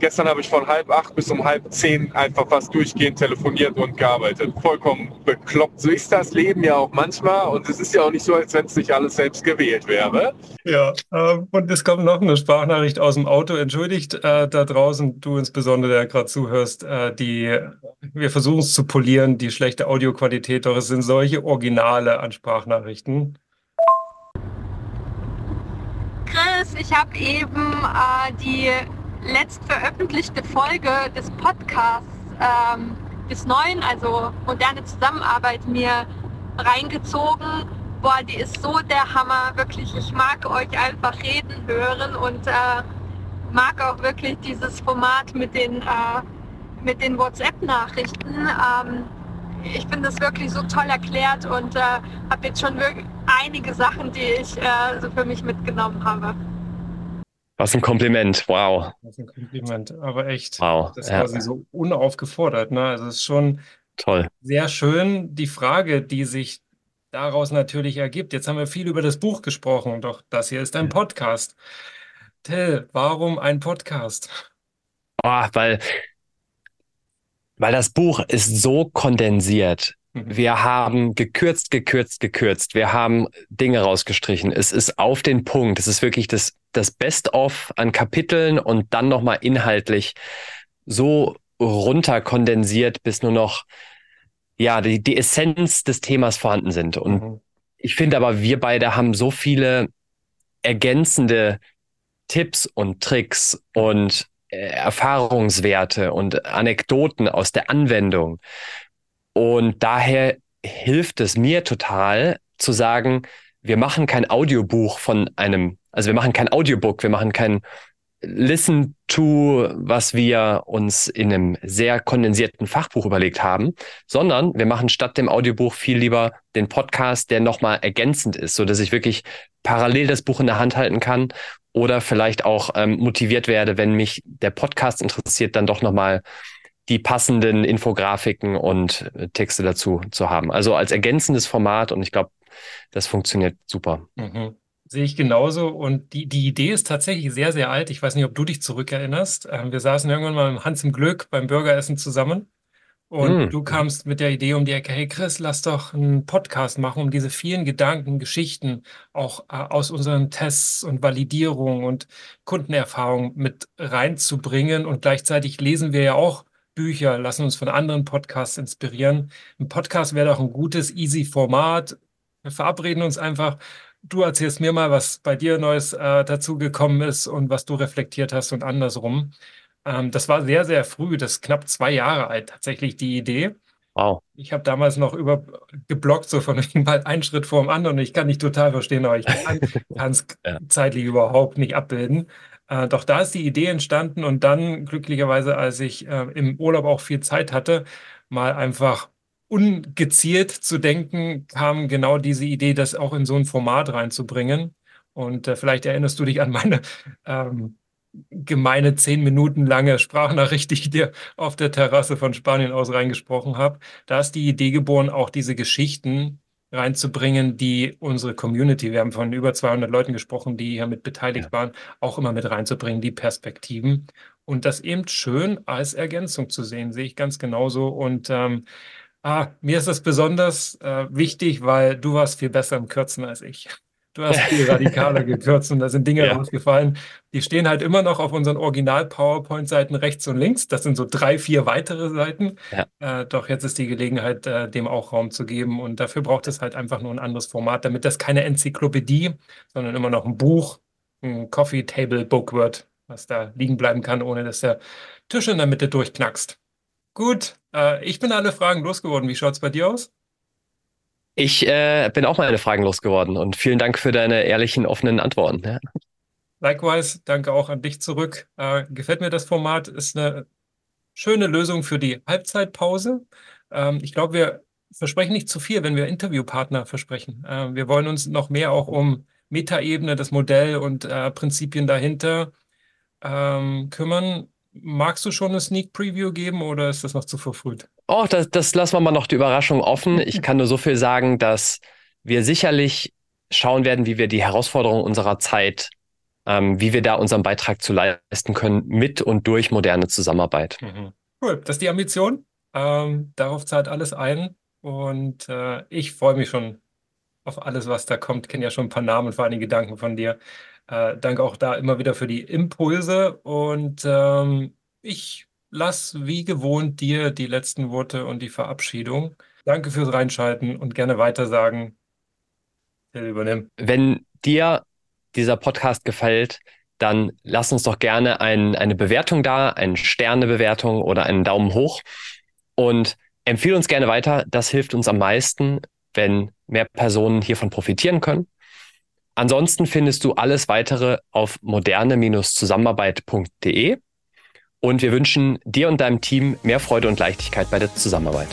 Gestern habe ich von halb acht bis um halb zehn einfach fast durchgehend telefoniert und gearbeitet. Vollkommen bekloppt. So ist das Leben ja auch manchmal. Und es ist ja auch nicht so, als wenn es nicht alles selbst gewählt wäre. Ja, äh, und es kommt noch eine Sprachnachricht aus dem Auto. Entschuldigt äh, da draußen, du insbesondere, der gerade zuhörst, äh, die, wir versuchen es zu polieren, die schlechte Audioqualität, doch es sind solche Originale an Sprachnachrichten. Chris, ich habe eben äh, die letzt veröffentlichte Folge des Podcasts ähm, des Neuen, also moderne Zusammenarbeit, mir reingezogen. Boah, die ist so der Hammer, wirklich. Ich mag euch einfach reden hören und äh, mag auch wirklich dieses Format mit den, äh, mit den WhatsApp-Nachrichten. Ähm, ich finde das wirklich so toll erklärt und äh, habe jetzt schon wirklich einige Sachen, die ich äh, so für mich mitgenommen habe. Was ein Kompliment, wow. Was ein Kompliment, aber echt. Wow. Das war ja. so unaufgefordert. Ne? Also es ist schon toll. Sehr schön. Die Frage, die sich daraus natürlich ergibt. Jetzt haben wir viel über das Buch gesprochen, doch das hier ist ein Podcast. Till, warum ein Podcast? Oh, weil, weil das Buch ist so kondensiert. Mhm. Wir haben gekürzt, gekürzt, gekürzt. Wir haben Dinge rausgestrichen. Es ist auf den Punkt. Es ist wirklich das, das Best-of an Kapiteln und dann nochmal inhaltlich so runterkondensiert, bis nur noch ja, die, die Essenz des Themas vorhanden sind. Und mhm. ich finde aber, wir beide haben so viele ergänzende Tipps und Tricks und äh, Erfahrungswerte und Anekdoten aus der Anwendung. Und daher hilft es mir total zu sagen, wir machen kein Audiobuch von einem, also wir machen kein Audiobook, wir machen kein Listen to, was wir uns in einem sehr kondensierten Fachbuch überlegt haben, sondern wir machen statt dem Audiobuch viel lieber den Podcast, der nochmal ergänzend ist, so dass ich wirklich parallel das Buch in der Hand halten kann oder vielleicht auch ähm, motiviert werde, wenn mich der Podcast interessiert, dann doch nochmal die passenden Infografiken und äh, Texte dazu zu haben. Also als ergänzendes Format und ich glaube, das funktioniert super. Mhm. Sehe ich genauso. Und die, die Idee ist tatsächlich sehr, sehr alt. Ich weiß nicht, ob du dich zurückerinnerst. Ähm, wir saßen irgendwann mal im Hans im Glück beim Bürgeressen zusammen. Und mm. du kamst mit der Idee um die Ecke, hey Chris, lass doch einen Podcast machen, um diese vielen Gedanken, Geschichten auch äh, aus unseren Tests und Validierungen und Kundenerfahrungen mit reinzubringen. Und gleichzeitig lesen wir ja auch Bücher, lassen uns von anderen Podcasts inspirieren. Ein Podcast wäre doch ein gutes, easy Format. Wir verabreden uns einfach du erzählst mir mal, was bei dir Neues äh, dazugekommen ist und was du reflektiert hast und andersrum. Ähm, das war sehr, sehr früh, das ist knapp zwei Jahre alt, tatsächlich die Idee. Wow. Ich habe damals noch über geblockt, so von mal einen Schritt vor dem anderen. Ich kann nicht total verstehen, aber ich kann es ja. zeitlich überhaupt nicht abbilden. Äh, doch da ist die Idee entstanden und dann glücklicherweise, als ich äh, im Urlaub auch viel Zeit hatte, mal einfach ungezielt zu denken, kam genau diese Idee, das auch in so ein Format reinzubringen. Und äh, vielleicht erinnerst du dich an meine ähm, gemeine zehn Minuten lange Sprachnachricht, die ich dir auf der Terrasse von Spanien aus reingesprochen habe. Da ist die Idee geboren, auch diese Geschichten reinzubringen, die unsere Community, wir haben von über 200 Leuten gesprochen, die hier mit beteiligt ja. waren, auch immer mit reinzubringen, die Perspektiven. Und das eben schön als Ergänzung zu sehen, sehe ich ganz genauso. Und ähm, Ah, mir ist das besonders äh, wichtig, weil du warst viel besser im Kürzen als ich. Du hast viel radikaler gekürzt und da sind Dinge ja. rausgefallen. Die stehen halt immer noch auf unseren Original-PowerPoint-Seiten rechts und links. Das sind so drei, vier weitere Seiten. Ja. Äh, doch jetzt ist die Gelegenheit, äh, dem auch Raum zu geben. Und dafür braucht es halt einfach nur ein anderes Format, damit das keine Enzyklopädie, sondern immer noch ein Buch, ein Coffee Table Book wird, was da liegen bleiben kann, ohne dass der Tisch in der Mitte durchknackst. Gut, äh, ich bin alle Fragen losgeworden. Wie schaut es bei dir aus? Ich äh, bin auch meine Fragen losgeworden und vielen Dank für deine ehrlichen, offenen Antworten. Ja. Likewise, danke auch an dich zurück. Äh, gefällt mir das Format, ist eine schöne Lösung für die Halbzeitpause. Ähm, ich glaube, wir versprechen nicht zu viel, wenn wir Interviewpartner versprechen. Äh, wir wollen uns noch mehr auch um Metaebene, das Modell und äh, Prinzipien dahinter ähm, kümmern. Magst du schon eine Sneak Preview geben oder ist das noch zu verfrüht? Oh, das, das lassen wir mal noch die Überraschung offen. Ich kann nur so viel sagen, dass wir sicherlich schauen werden, wie wir die Herausforderungen unserer Zeit, ähm, wie wir da unseren Beitrag zu leisten können mit und durch moderne Zusammenarbeit. Mhm. Cool, das ist die Ambition. Ähm, darauf zahlt alles ein und äh, ich freue mich schon auf alles, was da kommt. Ich kenne ja schon ein paar Namen, vor allem Gedanken von dir. Äh, danke auch da immer wieder für die Impulse und ähm, ich lasse wie gewohnt dir die letzten Worte und die Verabschiedung. Danke fürs Reinschalten und gerne weitersagen. Übernimm. Wenn dir dieser Podcast gefällt, dann lass uns doch gerne ein, eine Bewertung da, eine Sternebewertung oder einen Daumen hoch und empfehle uns gerne weiter. Das hilft uns am meisten, wenn mehr Personen hiervon profitieren können. Ansonsten findest du alles weitere auf moderne-zusammenarbeit.de und wir wünschen dir und deinem Team mehr Freude und Leichtigkeit bei der Zusammenarbeit.